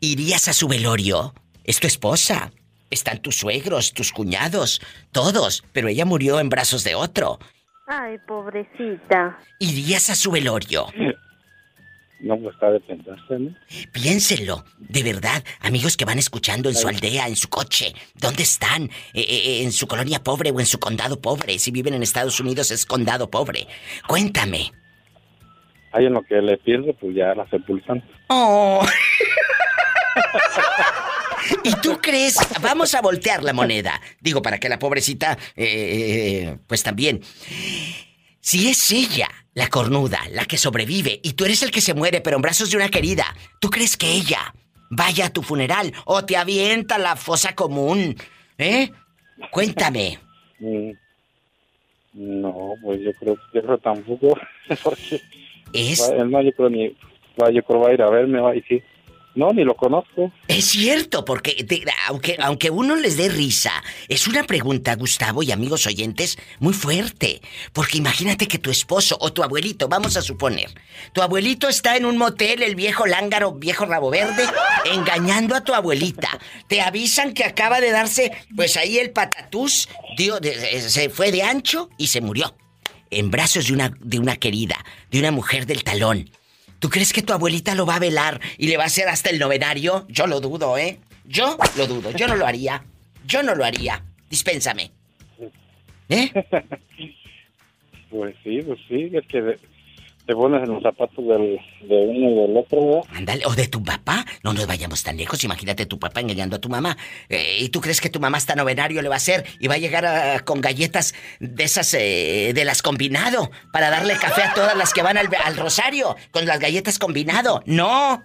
¿Irías a su velorio? Es tu esposa. Están tus suegros, tus cuñados, todos, pero ella murió en brazos de otro. Ay, pobrecita. ¿Irías a su velorio? No, pues está de pensarse, ¿no? Piénselo, de verdad, amigos que van escuchando en su aldea, en su coche, ¿dónde están? Eh, eh, eh, ¿En su colonia pobre o en su condado pobre? Si viven en Estados Unidos es condado pobre. Cuéntame. Hay en lo que le pienso, pues ya la sepultan. Oh. ¿Y tú crees? Vamos a voltear la moneda. Digo, para que la pobrecita, eh, pues también. Si es ella, la cornuda, la que sobrevive, y tú eres el que se muere, pero en brazos de una querida, ¿tú crees que ella vaya a tu funeral o te avienta a la fosa común? ¿Eh? Cuéntame. Mm, no, pues yo creo, yo creo tampoco, porque... Es... No, yo creo ni... Yo creo va a ir a verme, va a decir... No, ni lo conozco. Es cierto, porque aunque, aunque uno les dé risa, es una pregunta, Gustavo y amigos oyentes, muy fuerte. Porque imagínate que tu esposo o tu abuelito, vamos a suponer, tu abuelito está en un motel, el viejo lángaro, viejo rabo verde, engañando a tu abuelita. Te avisan que acaba de darse, pues ahí el patatús dio, se fue de ancho y se murió. En brazos de una, de una querida, de una mujer del talón. ¿Tú crees que tu abuelita lo va a velar y le va a hacer hasta el novenario? Yo lo dudo, ¿eh? Yo lo dudo. Yo no lo haría. Yo no lo haría. Dispénsame. ¿Eh? Pues sí, pues sí. Es que te pones en los zapatos del, de uno y del otro, Ándale, o de tu papá. No nos vayamos tan lejos. Imagínate tu papá engañando a tu mamá. Eh, ¿Y tú crees que tu mamá hasta novenario le va a hacer y va a llegar con galletas de esas, eh, de las combinado, para darle café a todas las que van al, al rosario, con las galletas combinado? ¡No!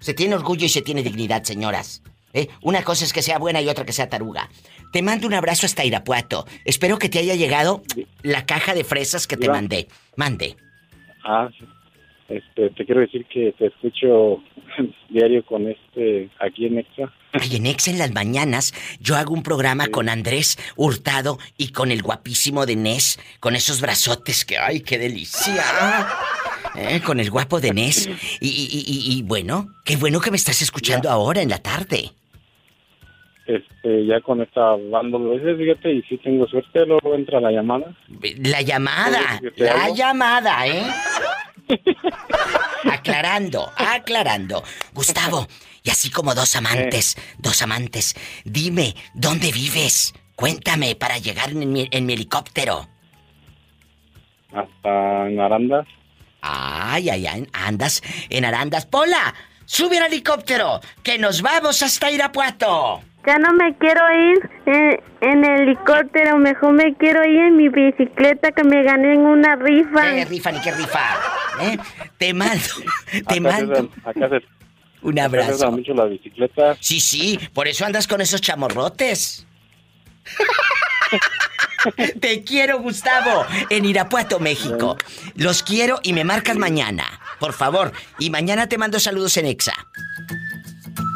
Se tiene orgullo y se tiene dignidad, señoras. ¿Eh? Una cosa es que sea buena y otra que sea taruga. Te mando un abrazo hasta Irapuato. Espero que te haya llegado la caja de fresas que te mandé. Mande. Ah, este, te quiero decir que te escucho diario con este aquí en Exa. Y en Exa en las mañanas yo hago un programa con Andrés Hurtado y con el guapísimo de Nes, con esos brazotes que ¡ay, qué delicia! ¿Eh? Con el guapo de Nes. Y, y, y, bueno, qué bueno que me estás escuchando ahora en la tarde este, ya con esta banda veces, fíjate, y si tengo suerte, luego entra la llamada. La llamada, la llamada, ¿eh? aclarando, aclarando. Gustavo, y así como dos amantes, dos amantes, dime, ¿dónde vives? Cuéntame para llegar en mi, en mi helicóptero. Hasta en Arandas. Ay, ay, ay, andas en Arandas. Pola, sube al helicóptero, que nos vamos hasta Irapuato. Ya no me quiero ir en, el helicóptero, mejor me quiero ir en mi bicicleta que me gané en una rifa. ¿Qué rifa ni qué rifa? ¿Eh? Te mando, te mando. un abrazo. Acá mucho la bicicleta. Sí, sí, por eso andas con esos chamorrotes. Te quiero, Gustavo, en Irapuato, México. Los quiero y me marcas mañana, por favor. Y mañana te mando saludos en Exa.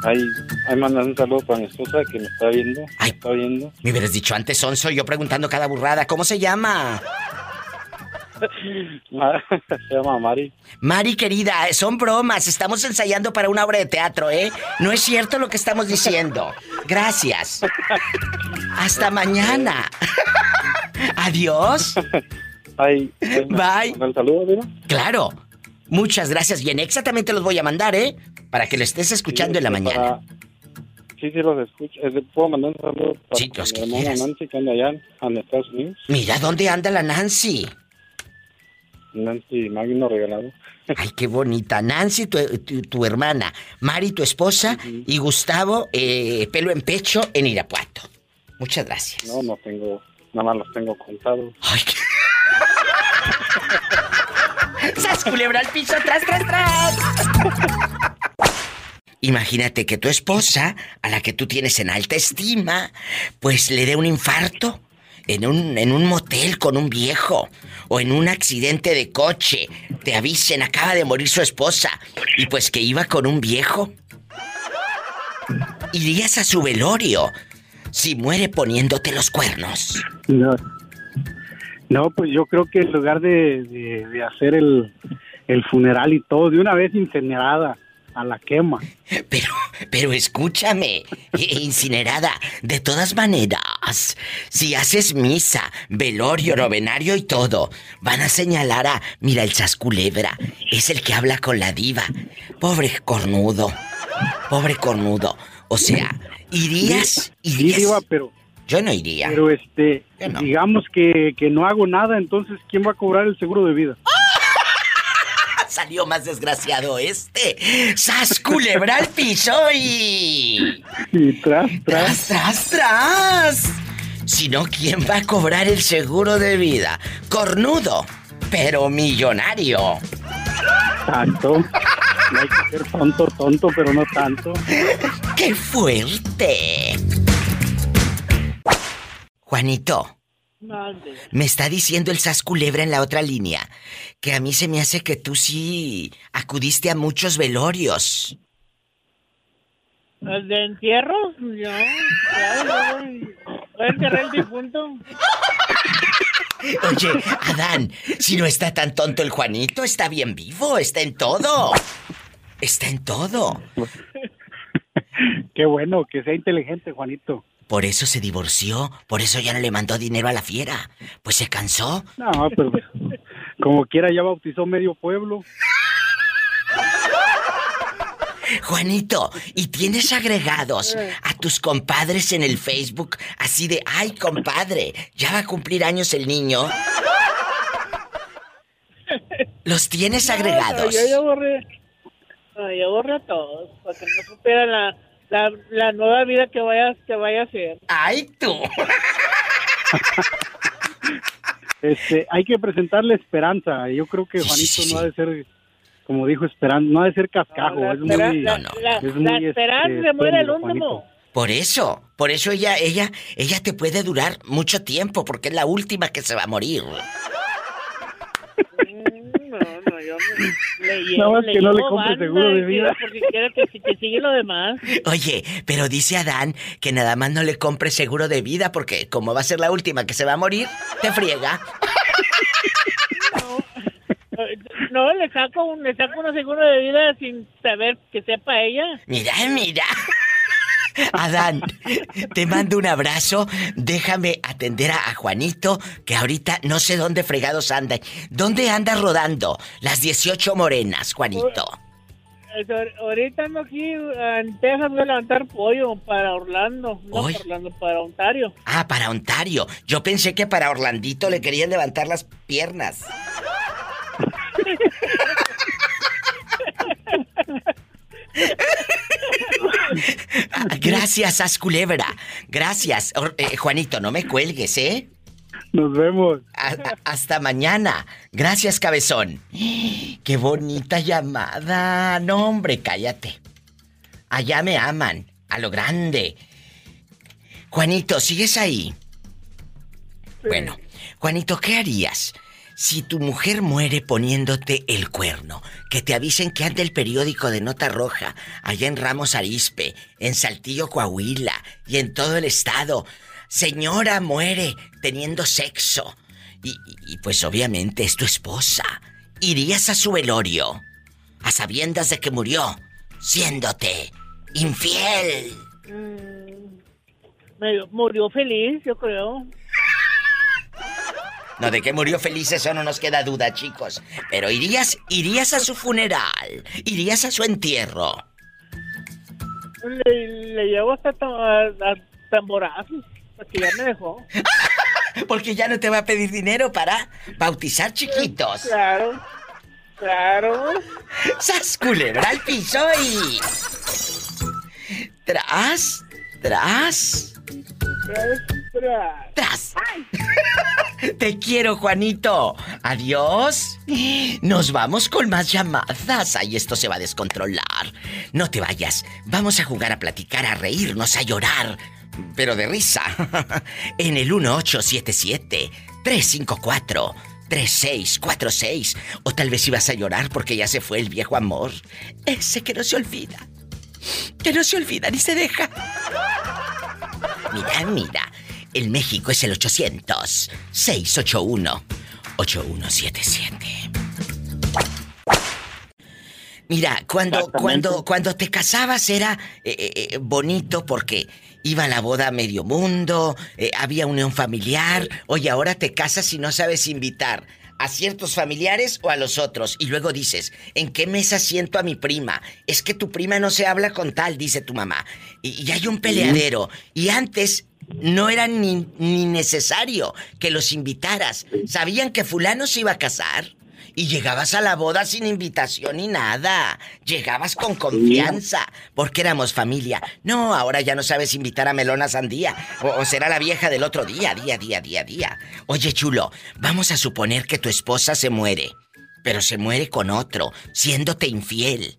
Ahí, ahí mandan un saludo para mi esposa que me está viendo. Ay, está viendo. Me hubieras dicho antes, Sonso, yo preguntando cada burrada. ¿Cómo se llama? se llama Mari. Mari, querida, son bromas. Estamos ensayando para una obra de teatro, ¿eh? No es cierto lo que estamos diciendo. Gracias. Hasta mañana. Adiós. Ay, Bye. ¿Un saludo, Claro. Muchas gracias. Y en exactamente los voy a mandar, ¿eh? Para que lo estés escuchando en la mañana. Sí, sí, los escucho. ¿Puedo mandar un saludo para sí, los que Nancy que anda allá en Estados Unidos? Mira, ¿dónde anda la Nancy? Nancy Magno regalado. Ay, qué bonita. Nancy, tu, hermana. Mari, tu esposa. Y Gustavo, eh, pelo en pecho, en Irapuato. Muchas gracias. No, no tengo... Nada más los tengo contados. Ay, qué... ¡Sas culebra al piso! ¡Tras, tras, tras! Imagínate que tu esposa, a la que tú tienes en alta estima, pues le dé un infarto en un, en un motel con un viejo o en un accidente de coche. Te avisen, acaba de morir su esposa y pues que iba con un viejo. Irías a su velorio si muere poniéndote los cuernos. No. No, pues yo creo que en lugar de, hacer el, funeral y todo, de una vez incinerada a la quema. Pero, pero escúchame, incinerada, de todas maneras, si haces misa, velorio, novenario y todo, van a señalar a, mira, el chasculebra, es el que habla con la diva. Pobre cornudo, pobre cornudo. O sea, irías, irías. diva, pero yo no iría. Pero este, digamos que, que, no hago nada, entonces ¿quién va a cobrar el seguro de vida? Salió más desgraciado este. ¡Sas culebra al piso y. Y tras, tras. Tras, tras, tras. Si no, ¿quién va a cobrar el seguro de vida? Cornudo, pero millonario. Tanto. No hay que ser tonto, tonto, pero no tanto. ¡Qué fuerte! Juanito. Me está diciendo el Sas Culebra en la otra línea que a mí se me hace que tú sí acudiste a muchos velorios. ¿De entierro? Yo. Voy a enterrar el difunto. Oye, Adán, si no está tan tonto el Juanito, está bien vivo, está en todo. Está en todo. Qué bueno, que sea inteligente, Juanito. Por eso se divorció, por eso ya no le mandó dinero a la fiera. Pues se cansó. No, pero como quiera ya bautizó medio pueblo. Juanito, ¿y tienes agregados a tus compadres en el Facebook así de, ay, compadre, ya va a cumplir años el niño? ¿Los tienes agregados? yo, borré, yo borré a todos, para que no supieran la, la, nueva vida que vaya, que vaya a hacer. ¡Ay, tú! este, hay que presentarle esperanza. Yo creo que Juanito no ha de ser, como dijo Esperanza, no ha de ser cascajo. es muy, la, la esperanza este, se muere el último. Por eso, por eso ella, ella, ella te puede durar mucho tiempo, porque es la última que se va a morir. No, es que no le compre seguro de vida. Porque quiere que, que sigue lo demás. Oye, pero dice Adán que nada más no le compre seguro de vida porque como va a ser la última que se va a morir, te friega. No, le saco un, le saco un seguro de vida sin saber que sepa ella. Mira, mira. Adán, te mando un abrazo. Déjame atender a, Juanito, que ahorita no sé dónde fregados anda. ¿Dónde anda rodando las 18 morenas, Juanito? Ahorita ando aquí en Texas, voy a levantar pollo para Orlando. No para Orlando, para Ontario. Ah, para Ontario. Yo pensé que para Orlandito le querían levantar las piernas. Gracias, Asculebra. Gracias. Eh, Juanito, no me cuelgues, ¿eh? Nos vemos. hasta mañana. Gracias, cabezón. Qué bonita llamada. No, hombre, cállate. Allá me aman. A lo grande. Juanito, ¿sigues ahí? Bueno, Juanito, ¿qué harías si tu mujer muere poniéndote el cuerno, que te avisen que anda el periódico de Nota Roja, allá en Ramos Arispe, en Saltillo, Coahuila y en todo el estado, señora muere teniendo sexo. Y, pues obviamente es tu esposa. ¿Irías a su velorio? A sabiendas de que murió, siéndote infiel. Mm, murió feliz, yo creo. No, de que murió feliz eso no nos queda duda, chicos. Pero irías, irías a su funeral, irías a su entierro. Le, llevo hasta tamborazos, porque ya me dejó. porque ya no te va a pedir dinero para bautizar chiquitos. Claro, claro. ¡Sas culebra al piso y... Tras, tras... Tras. Te quiero, Juanito. Adiós. Nos vamos con más llamadas. Ay, esto se va a descontrolar. No te vayas. Vamos a jugar a platicar, a reírnos, a llorar. Pero de risa. en el 1877 354 3646. O tal vez ibas a llorar porque ya se fue el viejo amor. Ese que no se olvida. Que no se olvida ni se deja. Mira, mira. El México es el 800-681-8177. Mira, cuando, cuando, cuando te casabas era eh, eh, eh, bonito porque iba a la boda a medio mundo, había unión familiar. Oye, ahora te casas y no sabes invitar a ciertos familiares o a los otros. Y luego dices, ¿en qué mesa siento a mi prima? Es que tu prima no se habla con tal, dice tu mamá. Y, y hay un peleadero. Y antes no era ni, ni, necesario que los invitaras. Sabían que fulano se iba a casar Y llegabas a la boda sin invitación ni nada. Llegabas con confianza, porque éramos familia. No, ahora ya no sabes invitar a Melona Sandía. O, o será la vieja del otro día, día, día, día, día. Oye, chulo, vamos a suponer que tu esposa se muere. Pero se muere con otro, siéndote infiel.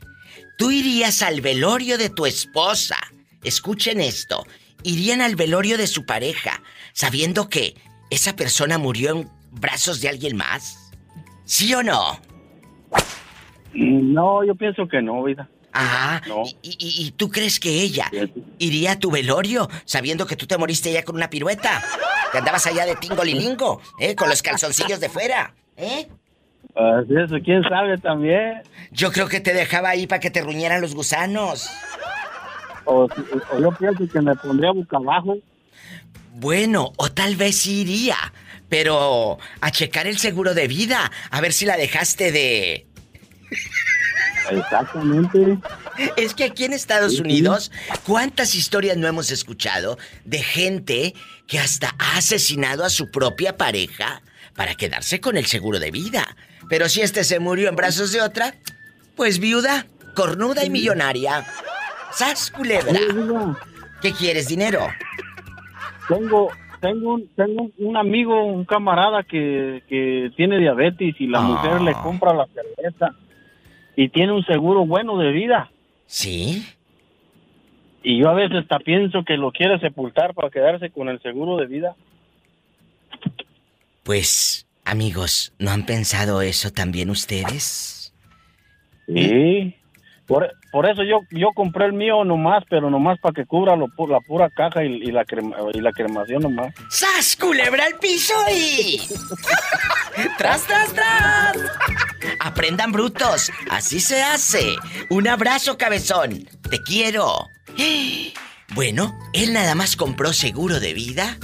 Tú irías al velorio de tu esposa. Escuchen esto. Irían al velorio de su pareja, sabiendo que esa persona murió en brazos de alguien más. ¿Sí o no? No, yo pienso que no, vida. Ah, ¿Y, tú crees que ella iría a tu velorio sabiendo que tú te moriste ya con una pirueta? Que andabas allá de tingolilingo, ¿eh? Con los calzoncillos de fuera, ¿eh? Así eso, quién sabe también. Yo creo que te dejaba ahí para que te ruñeran los gusanos. O, yo pienso que me pondría boca abajo. Bueno, o tal vez iría, pero a checar el seguro de vida, a ver si la dejaste de... Exactamente. Es que aquí en Estados Unidos, ¿cuántas historias no hemos escuchado de gente que hasta ha asesinado a su propia pareja para quedarse con el seguro de vida? Pero si este se murió en brazos de otra, pues viuda, cornuda y millonaria. ¡Sas, culebra! ¿Qué quieres, dinero? Tengo, tengo, un, tengo un amigo, un camarada que, que tiene diabetes y la mujer le ah. compra la cerveza y tiene un seguro bueno de vida. ¿Sí? Y yo a veces hasta pienso que lo quiere sepultar para quedarse con el seguro de vida. Pues Amigos, ¿no han pensado eso también ustedes? Sí. Por, por eso yo, yo compré el mío nomás, pero nomás para que cubra la pura caja y, la y la cremación nomás. ¡Sas, culebra al piso y... ¡Tras, tras, tras! Aprendan brutos, así se hace. Un abrazo, cabezón. Te quiero. Bueno, él nada más compró seguro de vida.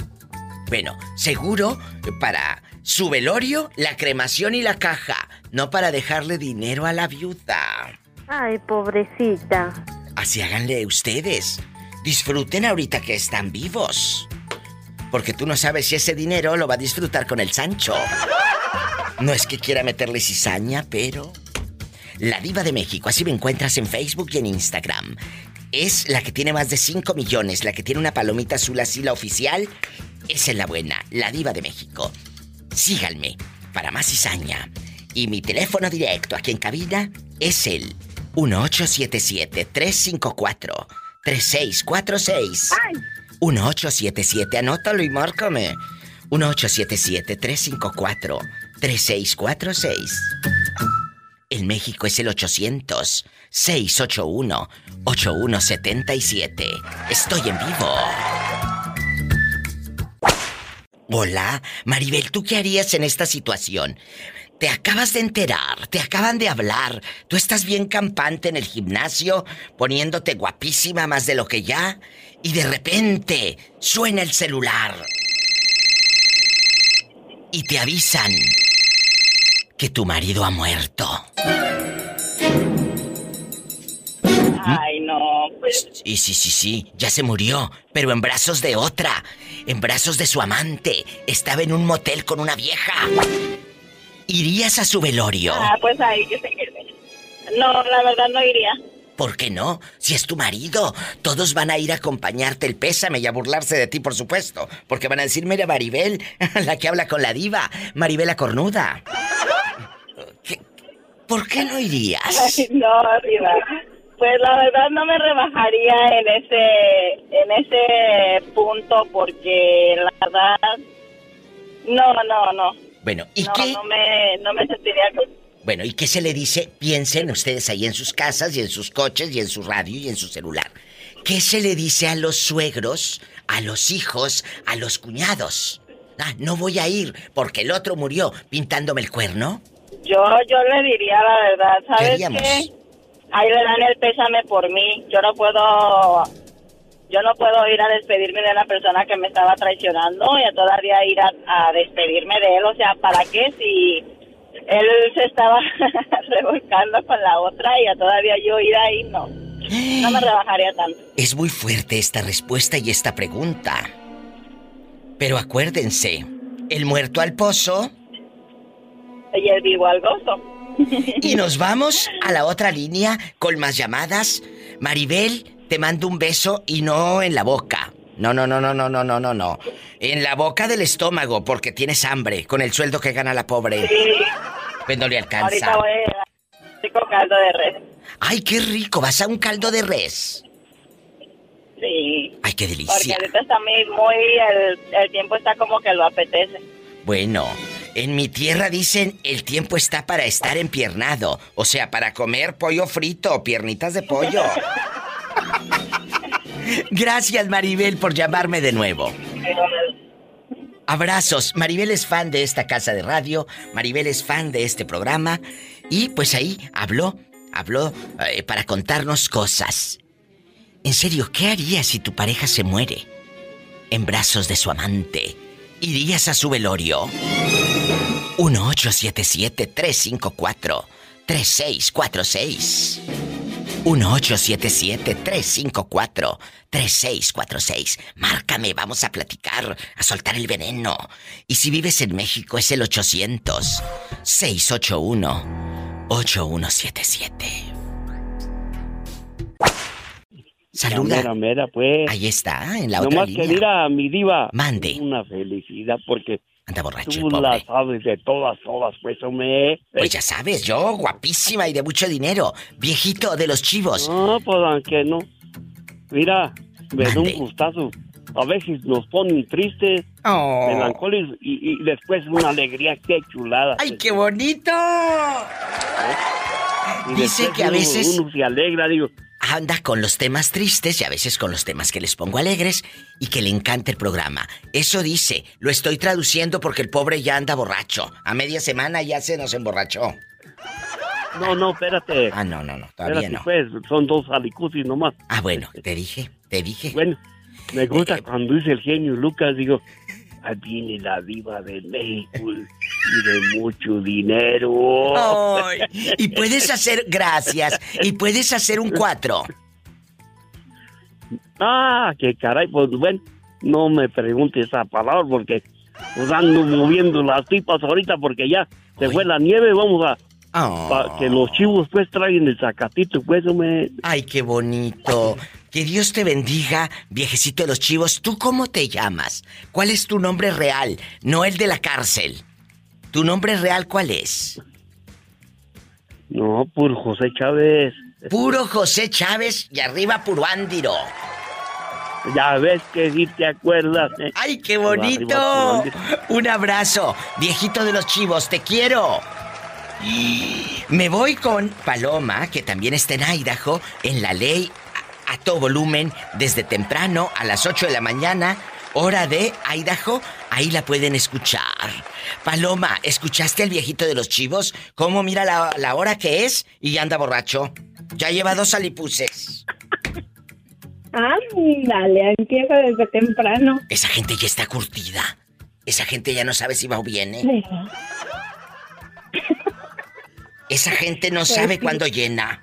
Bueno, seguro para su velorio, la cremación y la caja, no para dejarle dinero a la viuda. Ay, pobrecita. Así háganle ustedes. Disfruten ahorita que están vivos. Porque tú no sabes si ese dinero lo va a disfrutar con el Sancho. No es que quiera meterle cizaña, pero... La Diva de México, así me encuentras en Facebook y en Instagram. Es la que tiene más de 5 millones, la que tiene una palomita azul así, la oficial. Esa es la buena, la Diva de México. Síganme para más cizaña. Y mi teléfono directo aquí en cabina es el 1877-354-3646. 1877, anótalo y márcame. 1877-354-3646. En México es el 800-681-8177. Estoy en vivo. Hola, Maribel, ¿tú qué harías en esta situación? Te acabas de enterar, te acaban de hablar, tú estás bien campante en el gimnasio, poniéndote guapísima más de lo que ya, y de repente suena el celular. Y te avisan que tu marido ha muerto. Ay, no, pues. Sí, sí, sí, sí, ya se murió, pero en brazos de otra, en brazos de su amante. Estaba en un motel con una vieja. ¿Irías a su velorio? Ah, pues ahí que se. No, la verdad no iría. ¿Por qué no? Si es tu marido, todos van a ir a acompañarte el pésame y a burlarse de ti, por supuesto. Porque van a decir, mira, Maribel, la que habla con la diva, Maribel la cornuda. ¿Por qué no irías? Ay, no, arriba. Pues la verdad no me rebajaría en ese en ese punto porque la verdad no, no, no. Bueno, ¿y no, qué? No me, no me sentiría... Bueno, ¿y qué se le dice? Piensen ustedes ahí en sus casas y en sus coches y en su radio y en su celular. ¿Qué se le dice a los suegros, a los hijos, a los cuñados? Ah, no voy a ir porque el otro murió pintándome el cuerno. Yo, yo le diría la verdad, ¿sabes qué? ahí le dan el pésame por mí. Yo no puedo, yo no puedo ir a despedirme de la persona que me estaba traicionando y a todavía ir a, despedirme de él. O sea, ¿para qué si él se estaba revolcando con la otra y a todavía yo ir ahí? No, no me rebajaría tanto. Es muy fuerte esta respuesta y esta pregunta. Pero acuérdense, el muerto al pozo y el vivo al gozo. Y nos vamos a la otra línea con más llamadas. Maribel, te mando un beso y no en la boca. No, no, no, no, no, no, no, no, no. En la boca del estómago, porque tienes hambre, con el sueldo que gana la pobre. Pues no le alcanza. Ahorita voy a rico caldo de res. Ay, qué rico. ¿Vas a un caldo de res? Sí. Ay, qué delicia. Porque ahorita está muy, muy el, el tiempo está como que lo apetece. Bueno, en mi tierra dicen el tiempo está para estar empiernado, o sea, para comer pollo frito piernitas de pollo. Gracias Maribel por llamarme de nuevo. Abrazos. Maribel es fan de esta casa de radio, Maribel es fan de este programa y pues ahí habló, habló eh, para contarnos cosas. En serio, ¿qué harías si tu pareja se muere? En brazos de su amante. ¿Irías a su velorio? 1877-354-3646. 1877-354-3646. Márcame, vamos a platicar, a soltar el veneno. Y si vives en México es el 800-681-8177. Saluda. Mera, mera, pues. Ahí está, en la Nomás otra que mira, mi diva. Mande. Una felicidad porque. Anda borracho, Tú el pobre. la sabes de todas, todas, pues, hombre. Pues ya sabes, yo, guapísima y de mucho dinero. Viejito de los chivos. No, pues aunque no. Mira, me da un gustazo. A veces nos ponen tristes, Oh. melancólicos y, y después una alegría, qué chulada. ¡Ay, qué bonito! Y Dice que a uno- veces- Uno se alegra, digo. Anda con los temas tristes y a veces con los temas que les pongo alegres y que le encanta el programa. Eso dice, lo estoy traduciendo porque el pobre ya anda borracho. A media semana ya se nos emborrachó. No, no, espérate. Ah, no, no, no, todavía Espérate, no. pues, son dos alicusis nomás. Ah, bueno, te dije, te dije. Bueno, me gusta Eh, cuando dice el genio Lucas, digo, ahí viene la diva de México y de mucho dinero. Y puedes hacer, gracias, y puedes hacer un cuatro. Ah, qué caray, pues bueno, no me pregunte esa palabra porque pues ando moviendo las tipas ahorita porque ya se fue la nieve, vamos a... pa- que los chivos pues traigan el sacatito, pues, me... Ay, qué bonito. Que Dios te bendiga, viejecito de los chivos. ¿Tú cómo te llamas? ¿Cuál es tu nombre real? No el de la cárcel. ¿Tu nombre real cuál es? No, por José Chávez. Puro José Chávez y arriba puro Ándiro. Ya ves que sí te acuerdas. ¿eh? ¡Ay, qué bonito! Un abrazo, viejito de los chivos, te quiero. Me voy con Paloma, que también está en Idaho, en la ley a, a todo volumen, desde temprano a las 8 de la mañana, hora de Idaho, ahí la pueden escuchar. Paloma, ¿escuchaste al viejito de los chivos? ¿Cómo mira la, la hora que es y anda borracho? Ya lleva dos alipuses. Ándale, empieza desde temprano. Esa gente ya está curtida. Esa gente ya no sabe si va o viene. Esa gente no Pues sabe cuándo llena.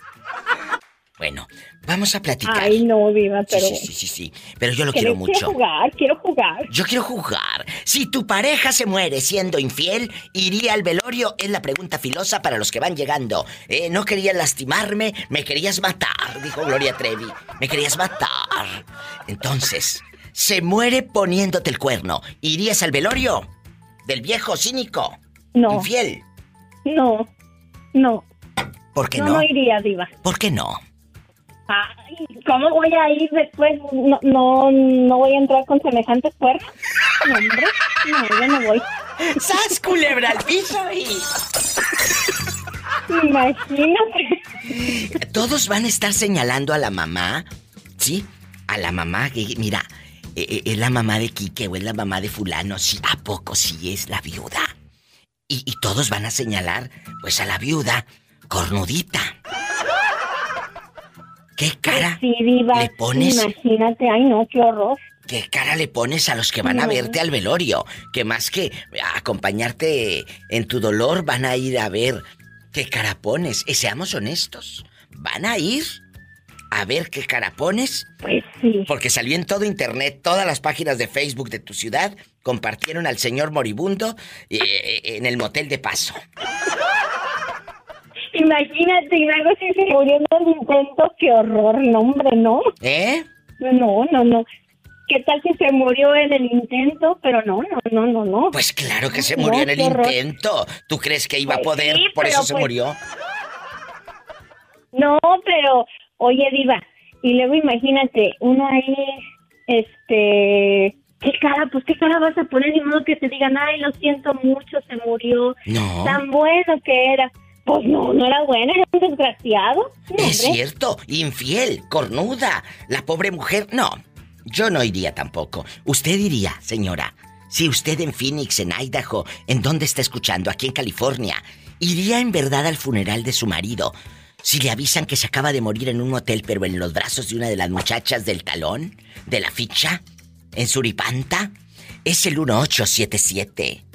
Bueno, vamos a platicar. Ay, no, Diva, pero... Sí, sí, sí, sí. Pero yo lo Quiero- quiero Quiero mucho. jugar, quiero jugar. Yo quiero jugar. Si tu pareja se muere siendo infiel, ¿iría al velorio? Es la pregunta filosa para los que van llegando. Eh, no querías lastimarme, me querías matar, dijo Gloria Trevi. Me querías matar. Entonces, se muere poniéndote el cuerno. ¿Irías al velorio? Del viejo cínico. No. Infiel. No, no. ¿Por qué no, no? no iría, Diva. ¿Por qué no? Ay, ¿cómo voy a ir después? No, no, no voy a entrar con semejantes cuernos. No, hombre, no, yo no voy. ¡Sas, culebra al piso y... Imagínate. Todos van a estar señalando a la mamá, ¿sí? A la mamá que, mira, eh, eh, es la mamá de Quique o es la mamá de fulano, sí, ¿a poco sí es la viuda? Y, y todos van a señalar, pues, a la viuda cornudita. ¿Qué cara Sí, Diva. le pones? Imagínate, ay, no, qué horror. ¿Qué cara le pones a los que van a verte al velorio? Que más que acompañarte en tu dolor, van a ir a ver qué cara pones. Y seamos honestos, ¿van a ir a ver qué cara pones? Pues sí. Porque salió en todo internet, todas las páginas de Facebook de tu ciudad compartieron al señor moribundo eh, en el motel de paso. Imagínate, y luego si se murió en el intento, qué horror, no, hombre, no. ¿Eh? No, no, no. ¿Qué tal si se murió en el intento? Pero no, no, no, no, no. Pues claro que se murió en el intento. ¿Tú crees que iba a Pues poder? sí, por eso se pues- murió. No, pero, oye, Diva, y luego imagínate, uno ahí, este, ¿qué cara? Pues qué cara vas a poner, ni modo que te digan, ay, lo siento mucho, se murió. No. Tan bueno que era. Pues no, no era bueno, era un desgraciado. No, Es cierto, infiel, cornuda. La pobre mujer, no. Yo no iría tampoco. Usted iría, señora. Si usted en Phoenix, en Idaho, ¿en dónde está escuchando? Aquí en California. ¿Iría en verdad al funeral de su marido? Si le avisan que se acaba de morir en un hotel, pero en los brazos de una de las muchachas del talón, de la ficha, en Suripanta, es el 1877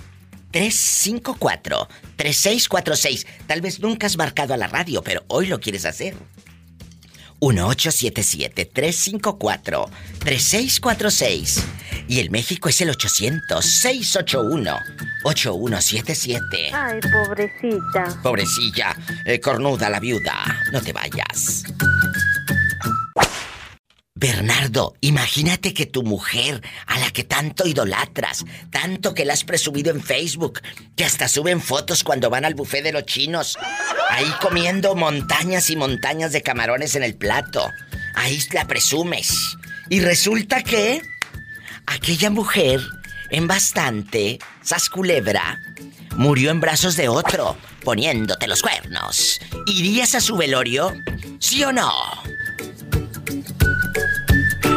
354 3646. Tal vez nunca has marcado a la radio, pero hoy lo quieres hacer. 1877-354-3646. Y el México es el 800-681-8177. Ay, pobrecita. Pobrecilla, eh, cornuda la viuda, no te vayas. Bernardo, imagínate que tu mujer, a la que tanto idolatras, tanto que la has presumido en Facebook, que hasta suben fotos cuando van al buffet de los chinos, ahí comiendo montañas y montañas de camarones en el plato. Ahí la presumes. Y resulta que aquella mujer, en bastante, sasculebra, murió en brazos de otro, poniéndote los cuernos. ¿Irías a su velorio? ¿Sí o no?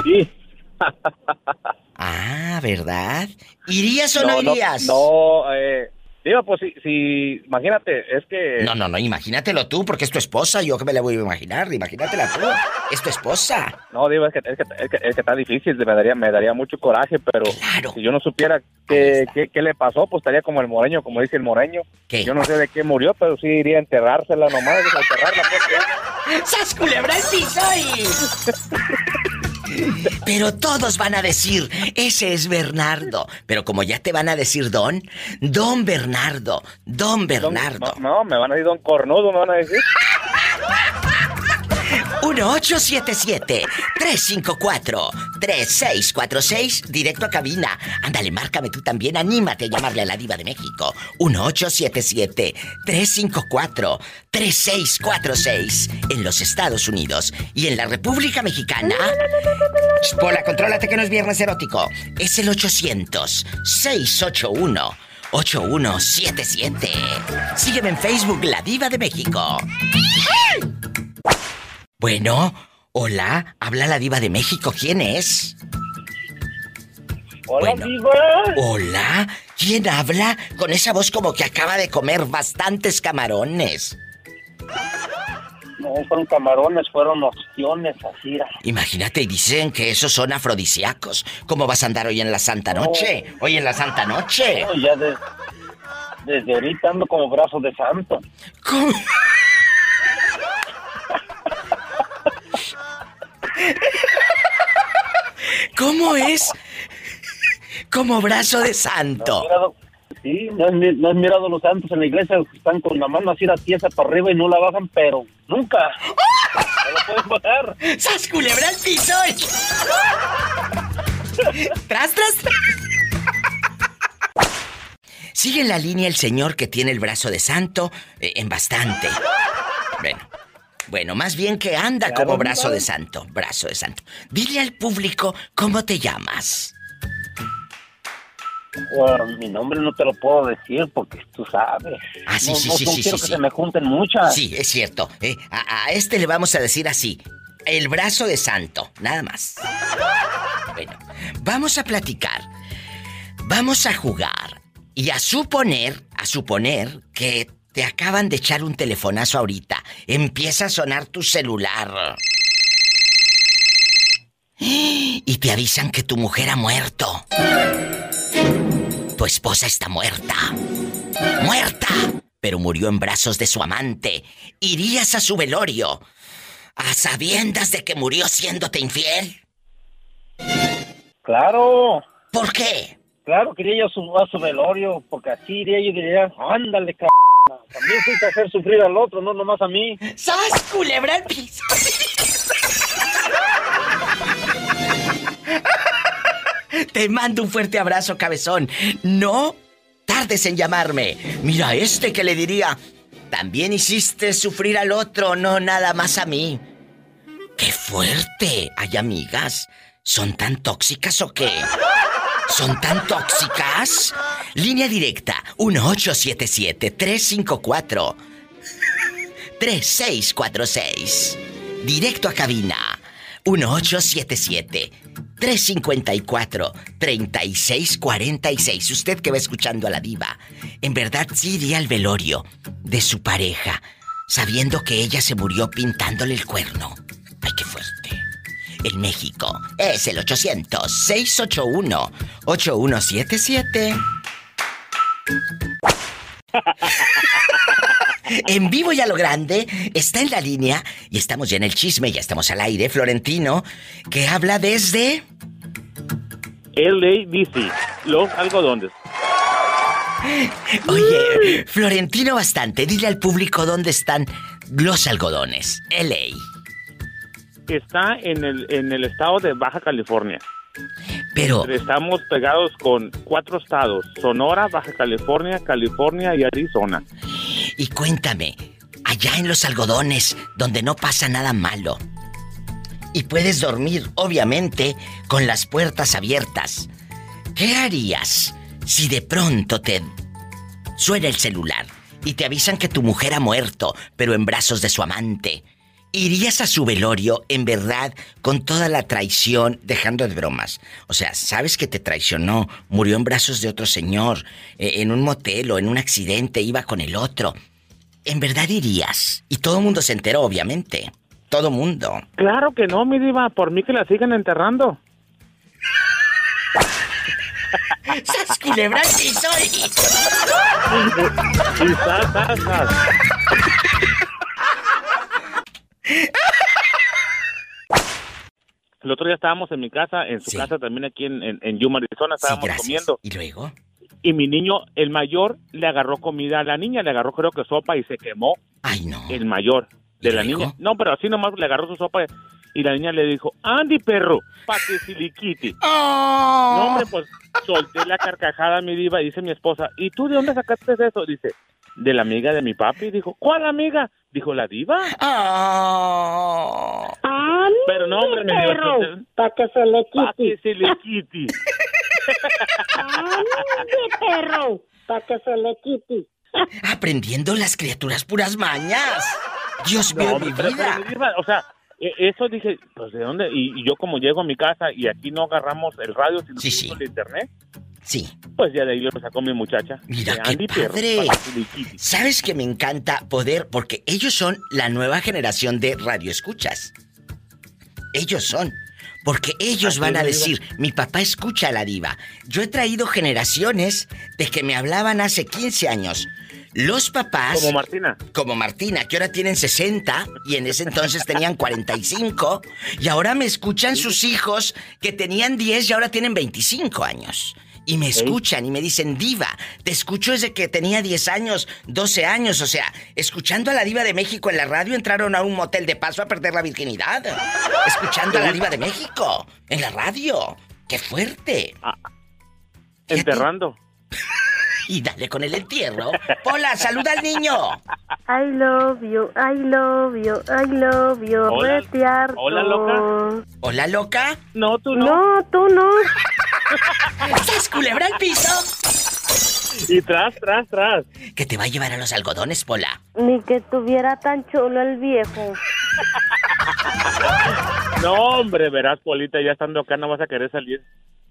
Sí. Ah, ¿verdad? ¿Irías o no, no, irías? No, eh, digo, pues si, si, imagínate, es que... No, no, no, imagínatelo tú, porque es tu esposa. Yo que me la voy a imaginar. Imagínatela tú. Es tu esposa. No, digo, es que, es que, es que, es que está difícil, me daría, me daría mucho coraje, pero si yo no supiera qué, qué, qué le pasó, pues estaría como el moreño, como dice el moreño. Yo no sé de qué murió, pero sí iría a enterrársela nomás, a enterrarla. Pues, ¡Sas culebra el piso y... Pero todos van a decir, ese es Bernardo. Pero como ya te van a decir Don, Don Bernardo, Don Bernardo. no, me van a decir Don Cornudo, me van a decir. 1877-354-3646, directo a cabina. Ándale, márcame tú también, anímate a llamarle a la diva de México. 1877-354-3646 en los Estados Unidos y en la República Mexicana. Pola, contrólate que no es viernes erótico. Es el 800-681. 8177. Sígueme en Facebook, La Diva de México. Bueno, hola, habla la diva de México, ¿quién es? Hola, Bueno. diva. Hola, ¿quién habla con esa voz como que acaba de comer bastantes camarones? No fueron camarones, fueron opciones, así. Imagínate, y dicen que esos son afrodisíacos. ¿Cómo vas a andar hoy en la Santa Noche? Hoy en la Santa Noche. No, ya de- desde ahorita ando como brazo de santo. ¿Cómo? ¿Cómo es? Como brazo de santo. Sí, no has, mi- no mirado los santos en la iglesia, están con la mano así la tiesa para arriba y no la bajan, pero nunca. No lo pueden bajar. ¡Sas culebra al piso! ¡Tras, tras, tras! Sigue en la línea el señor que tiene el brazo de santo eh, en bastante. Bueno, bueno, más bien que anda Claro, como brazo de santo, brazo de santo. Dile al público cómo te llamas. Bueno, mi nombre no te lo puedo decir porque tú sabes. Ah, sí, no, sí, no- sí, no sí, quiero sí, que sí. se me junten muchas. Sí, es cierto. eh, a, a este le vamos a decir así. El brazo de santo, nada más. Bueno, vamos a platicar. Vamos a jugar. Y a suponer, a suponer que te acaban de echar un telefonazo ahorita. Empieza a sonar tu celular. Y te avisan que tu mujer ha muerto. Tu esposa está muerta. ¡Muerta! Pero murió en brazos de su amante. ¿Irías a su velorio? ¿A sabiendas de que murió siéndote infiel? Claro. ¿Por qué? Claro, quería yo su, a su velorio, porque así iría yo y diría, ándale, c También fuiste a hacer sufrir al otro, no nomás a mí. ¡Sas, culebra el piso! Te mando un fuerte abrazo, cabezón. No tardes en llamarme. Mira, este que le diría, también hiciste sufrir al otro, no nada más a mí. ¡Qué fuerte! Hay amigas. ¿Son tan tóxicas o qué? ¿Son tan tóxicas? Línea directa 1877-354 3646. Directo a cabina 1877-354-3646. Usted que va escuchando a la diva, en verdad sí iría al velorio de su pareja, sabiendo que ella se murió pintándole el cuerno. ¡Ay, qué fuerte! En México es el 800-681-8177. En vivo y a lo grande, está en la línea y estamos ya en el chisme, ya estamos al aire, Florentino, que habla desde... LADC, los algodones. Oye, Florentino bastante, dile al público dónde están los algodones, LA. Está en el, en el estado de Baja California. Pero... Estamos pegados con cuatro estados, Sonora, Baja California, California y Arizona. Y cuéntame, allá en los algodones, donde no pasa nada malo, y puedes dormir, obviamente, con las puertas abiertas, ¿qué harías si de pronto te suena el celular y te avisan que tu mujer ha muerto, pero en brazos de su amante? ¿Irías a su velorio en verdad con toda la traición, dejando de bromas? O sea, sabes que te traicionó, murió en brazos de otro señor, eh, en un motel o en un accidente, iba con el otro. ¿En verdad irías? Y todo el mundo se enteró, obviamente. Todo mundo. Claro que no, mi diva, por mí que la sigan enterrando. ¡Sas culebra sí soy! y sas, sas, sas. El otro día estábamos en mi casa, en su casa también aquí en, en, Yuma, Arizona, estábamos comiendo. ¿Y luego? Y mi niño, el mayor, le agarró comida a la niña, le agarró creo que sopa y se quemó. Ay, no. El mayor de la niña. No, pero así nomás le agarró su sopa y la niña le dijo, Andy, perro, pa' que siliquiti. Oh. No, hombre, pues solté la carcajada, mi diva, dice mi esposa, ¿y tú de dónde sacaste eso? Dice, de la amiga de mi papi. Dijo, ¿cuál amiga? Dijo, ¿la diva? Oh. Pero no, hombre, me dijo... Para que se le quite. Para que se le quite. perro! Para que se le quite. Aprendiendo las criaturas puras mañas. Dios mío, mi vida. o sea, e, eso dije, pues de dónde, y, yo como llego a mi casa y aquí no agarramos el radio, sino sí, el internet. Sí. Pues ya de ahí lo sacó mi muchacha. Mira qué padre. ¿Sabes que me encanta poder? Porque ellos son la nueva generación de radioescuchas. Ellos son. Porque ellos van a decir, mi papá escucha a la diva. Yo he traído generaciones de que me hablaban hace 15 años. Los papás... Como Martina. Como Martina, que ahora tienen 60 y en ese entonces tenían 45. Y ahora me escuchan sus hijos que tenían 10 y ahora tienen 25 años. Y me escuchan y me dicen, diva, te escucho desde que tenía 10 años, 12 años. O sea, escuchando a la diva de México en la radio entraron a un motel de paso a perder la virginidad. Escuchando a la diva de México en la radio. ¡Qué fuerte! Ah, enterrando. Y dale con el entierro. Hola, saluda al niño. I love you, I love you, I love you. Hola, hola loca. Hola, loca. No, tú no. No, tú no. ¿Se culebra el piso? Y tras, tras, tras. Que te va a llevar a los algodones, Pola. Ni que tuviera tan chulo el viejo. no, hombre, verás, Polita, ya estando acá no vas a querer salir.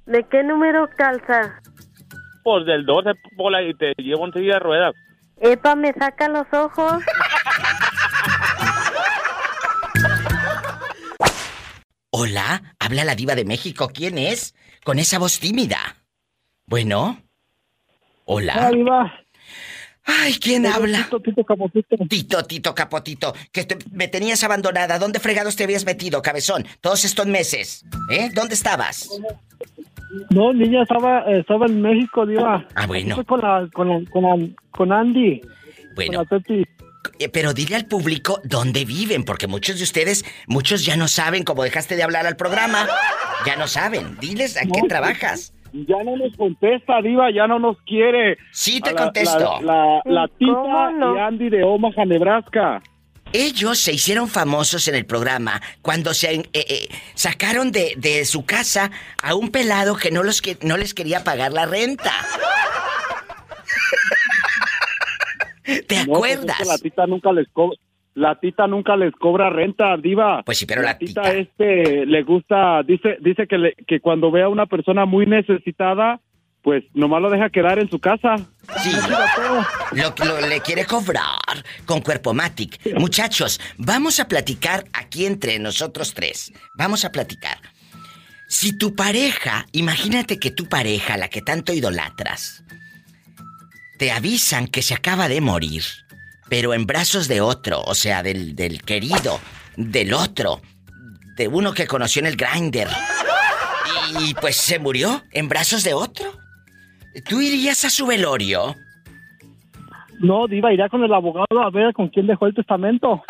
¿De qué número calza? Pues del 12, Pola, y te llevo en silla de ruedas. Epa, me saca los ojos. Hola, habla la diva de México. ¿Quién es? Con esa voz tímida. Bueno. Hola. Diva. Ay, ¿quién habla? Tito, Tito Capotito. Tito, Tito Capotito. Que me tenías abandonada. ¿Dónde fregados te habías metido, cabezón? Todos estos meses. ¿Eh? ¿Dónde estabas? No, niña, estaba, estaba en México, Diva. Ah, bueno. con, con, con Andy. Bueno. Eh, pero dile al público dónde viven, porque muchos de ustedes, muchos ya no saben, como dejaste de hablar al programa, ya no saben. Diles a qué trabajas. Ya no nos contesta, Diva, ya no nos quiere. Sí, te contesto. La, la, tita y Andy de Omaha, Nebraska. Ellos se hicieron famosos en el programa cuando se eh, eh, sacaron de, de, su casa a un pelado que no, los que no les quería pagar la renta. ¿Te pues acuerdas? la tita nunca les cobra. La tita nunca les cobra renta, diva. Pues sí, pero la, tita, este le gusta, dice, dice que, que cuando ve a una persona muy necesitada, pues nomás lo deja quedar en su casa. Sí. Lo, lo le quiere cobrar con cuerpo matic. Muchachos, vamos a platicar aquí entre nosotros tres. Vamos a platicar. Si tu pareja, imagínate que tu pareja, la que tanto idolatras, te avisan que se acaba de morir, pero en brazos de otro, o sea, del, del querido, del otro, de uno que conoció en el grinder. Y pues se murió en brazos de otro. ¿Tú irías a su velorio? No, Diva, iría con el abogado a ver con quién dejó el testamento.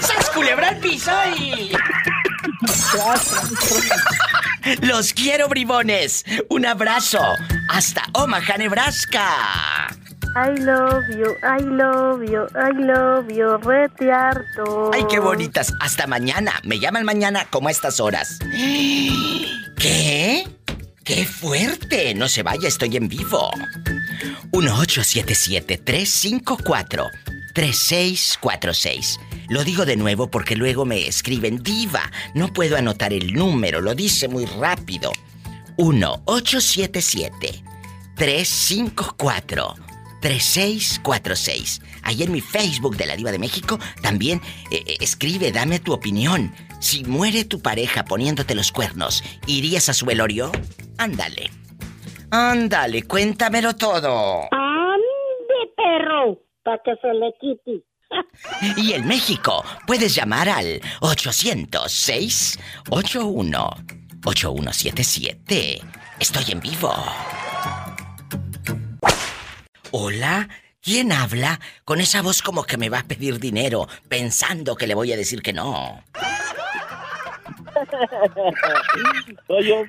¡Sas culebra el piso y... Los quiero, bribones. Un abrazo. Hasta Omaha, Nebraska. I love you, I love you, I love you, retearto. Ay, qué bonitas. Hasta mañana. Me llaman mañana como a estas horas. ¿Qué? ¡Qué fuerte! No se vaya, estoy en vivo. 1877-354-3646. Lo digo de nuevo porque luego me escriben diva. No puedo anotar el número, lo dice muy rápido. 1-877-354-3646. Ahí en mi Facebook de la Diva de México también eh, eh, escribe, dame tu opinión. Si muere tu pareja poniéndote los cuernos, ¿irías a su velorio? Ándale. Ándale, cuéntamelo todo. ¡Ande, perro! Para que se le quite. Y en México puedes llamar al 800-681-8177. Estoy en vivo. Hola, ¿quién habla con esa voz como que me va a pedir dinero pensando que le voy a decir que no? soy yo,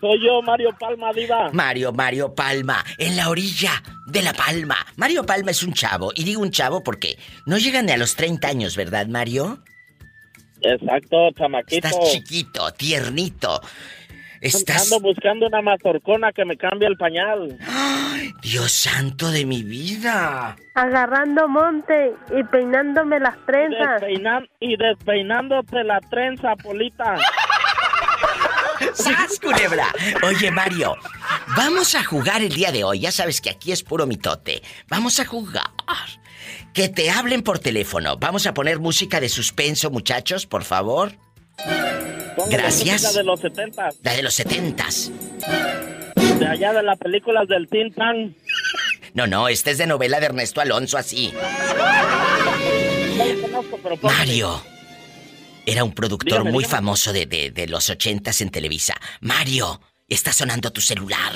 soy yo, Mario Palma, diva. Mario, Mario Palma, en la orilla de La Palma. Mario Palma es un chavo, y digo un chavo porque no llegan ni a los 30 años, ¿verdad, Mario? Exacto, chamaquito. Estás chiquito, tiernito. Estás... Ando buscando una mazorcona que me cambie el pañal. ¡Ay, Dios santo de mi vida! Agarrando monte y peinándome las trenzas. y despeinándote la trenza, Polita. ¡Sas, culebra! Oye, Mario, vamos a jugar el día de hoy. Ya sabes que aquí es puro mitote. Vamos a jugar. Que te hablen por teléfono. Vamos a poner música de suspenso, muchachos, por favor. Gracias. La de los setentas. La de los. De allá de las películas del Tin Tan. No, no, este es de novela de Ernesto Alonso, así. Mario. Era un productor muy famoso de, de, los ochentas en Televisa. Mario, está sonando tu celular.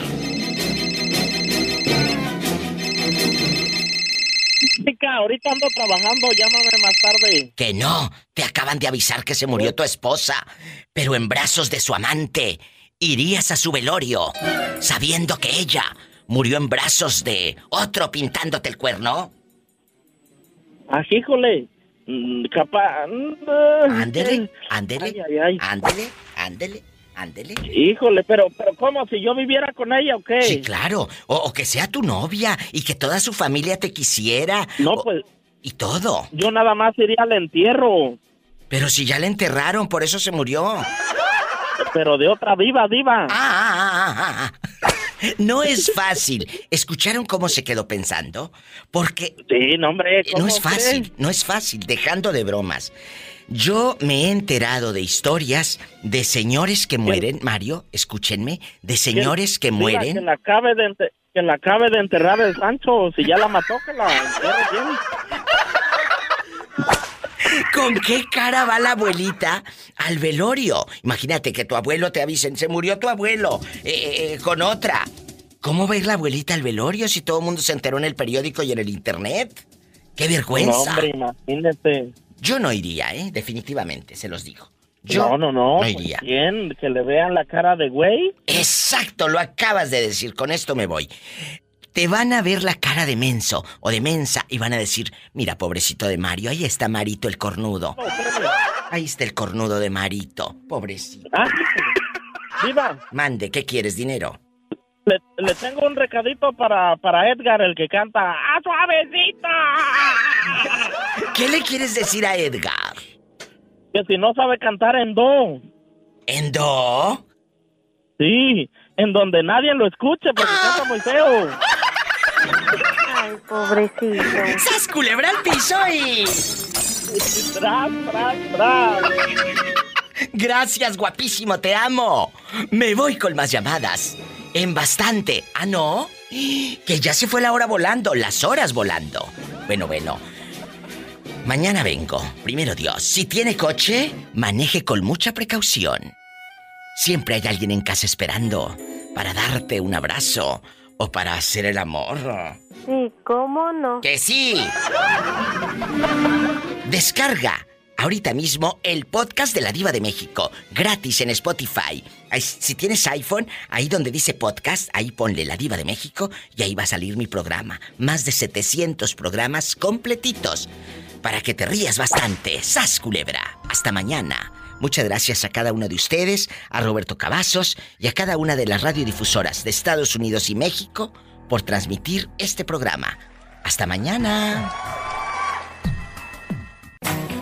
Ahorita ando trabajando, llámame más tarde. Que no, te acaban de avisar que se murió tu esposa, pero en brazos de su amante. Irías a su velorio, sabiendo que ella murió en brazos de otro pintándote el cuerno. Ah, híjole, Mm, capaz. Ándele, ándele. Ándele, ándele. Ándele. Híjole, pero, pero ¿cómo? ¿Si yo viviera con ella o qué? Sí, claro. O, que sea tu novia y que toda su familia te quisiera. No, pues. Y todo. Yo nada más iría al entierro. Pero si ya la enterraron, por eso se murió. Pero de otra viva, viva. ah, ah, ah. ah. No es fácil. ¿Escucharon cómo se quedó pensando? Porque... Sí, no, hombre. No es fácil, no es fácil, dejando de bromas. Yo me he enterado de historias de señores que mueren, Mario, escúchenme, de señores que mueren... Que la acabe de, que la acabe de enterrar el Sancho, si ya la mató, que la bien. ¿Con qué cara va la abuelita al velorio? Imagínate que tu abuelo te avisen, se murió tu abuelo eh, eh, con otra. ¿Cómo va a ir la abuelita al velorio si todo el mundo se enteró en el periódico y en el internet? ¡Qué vergüenza! No, hombre, imagínate. Yo no iría, ¿eh? Definitivamente, se los digo. Yo no, no, no. no iría. ¿Quién? ¿Que le vean la cara de güey? Exacto, lo acabas de decir. Con esto me voy. Te van a ver la cara de menso o de mensa y van a decir, mira, pobrecito de Mario, ahí está Marito el cornudo. Ahí está el cornudo de Marito, pobrecito. Ah, viva. Mande, ¿qué quieres, dinero? Le, tengo un recadito para, para Edgar, el que canta ¡A suavecita! ¿Qué le quieres decir a Edgar? Que si no sabe cantar en do. ¿En do? Sí, en donde nadie lo escuche porque canta muy feo. Ay, pobrecito. ¡Sas culebra al piso y... ¡Tras, tras, tras! Gracias, guapísimo, te amo. Me voy con más llamadas. En bastante. ¿Ah, no? Que ya se fue la hora volando, las horas volando. Bueno, bueno. Mañana vengo. Primero Dios, si tiene coche, maneje con mucha precaución. Siempre hay alguien en casa esperando para darte un abrazo o para hacer el amor. Sí, ¿cómo no? ¡Que sí! Descarga ahorita mismo el podcast de la Diva de México, gratis en Spotify. Si tienes iPhone, ahí donde dice podcast, ahí ponle la Diva de México y ahí va a salir mi programa. Más de 700 programas completitos para que te rías bastante. ¡Sas, culebra! Hasta mañana. Muchas gracias a cada uno de ustedes, a Roberto Cavazos y a cada una de las radiodifusoras de Estados Unidos y México por transmitir este programa. Hasta mañana.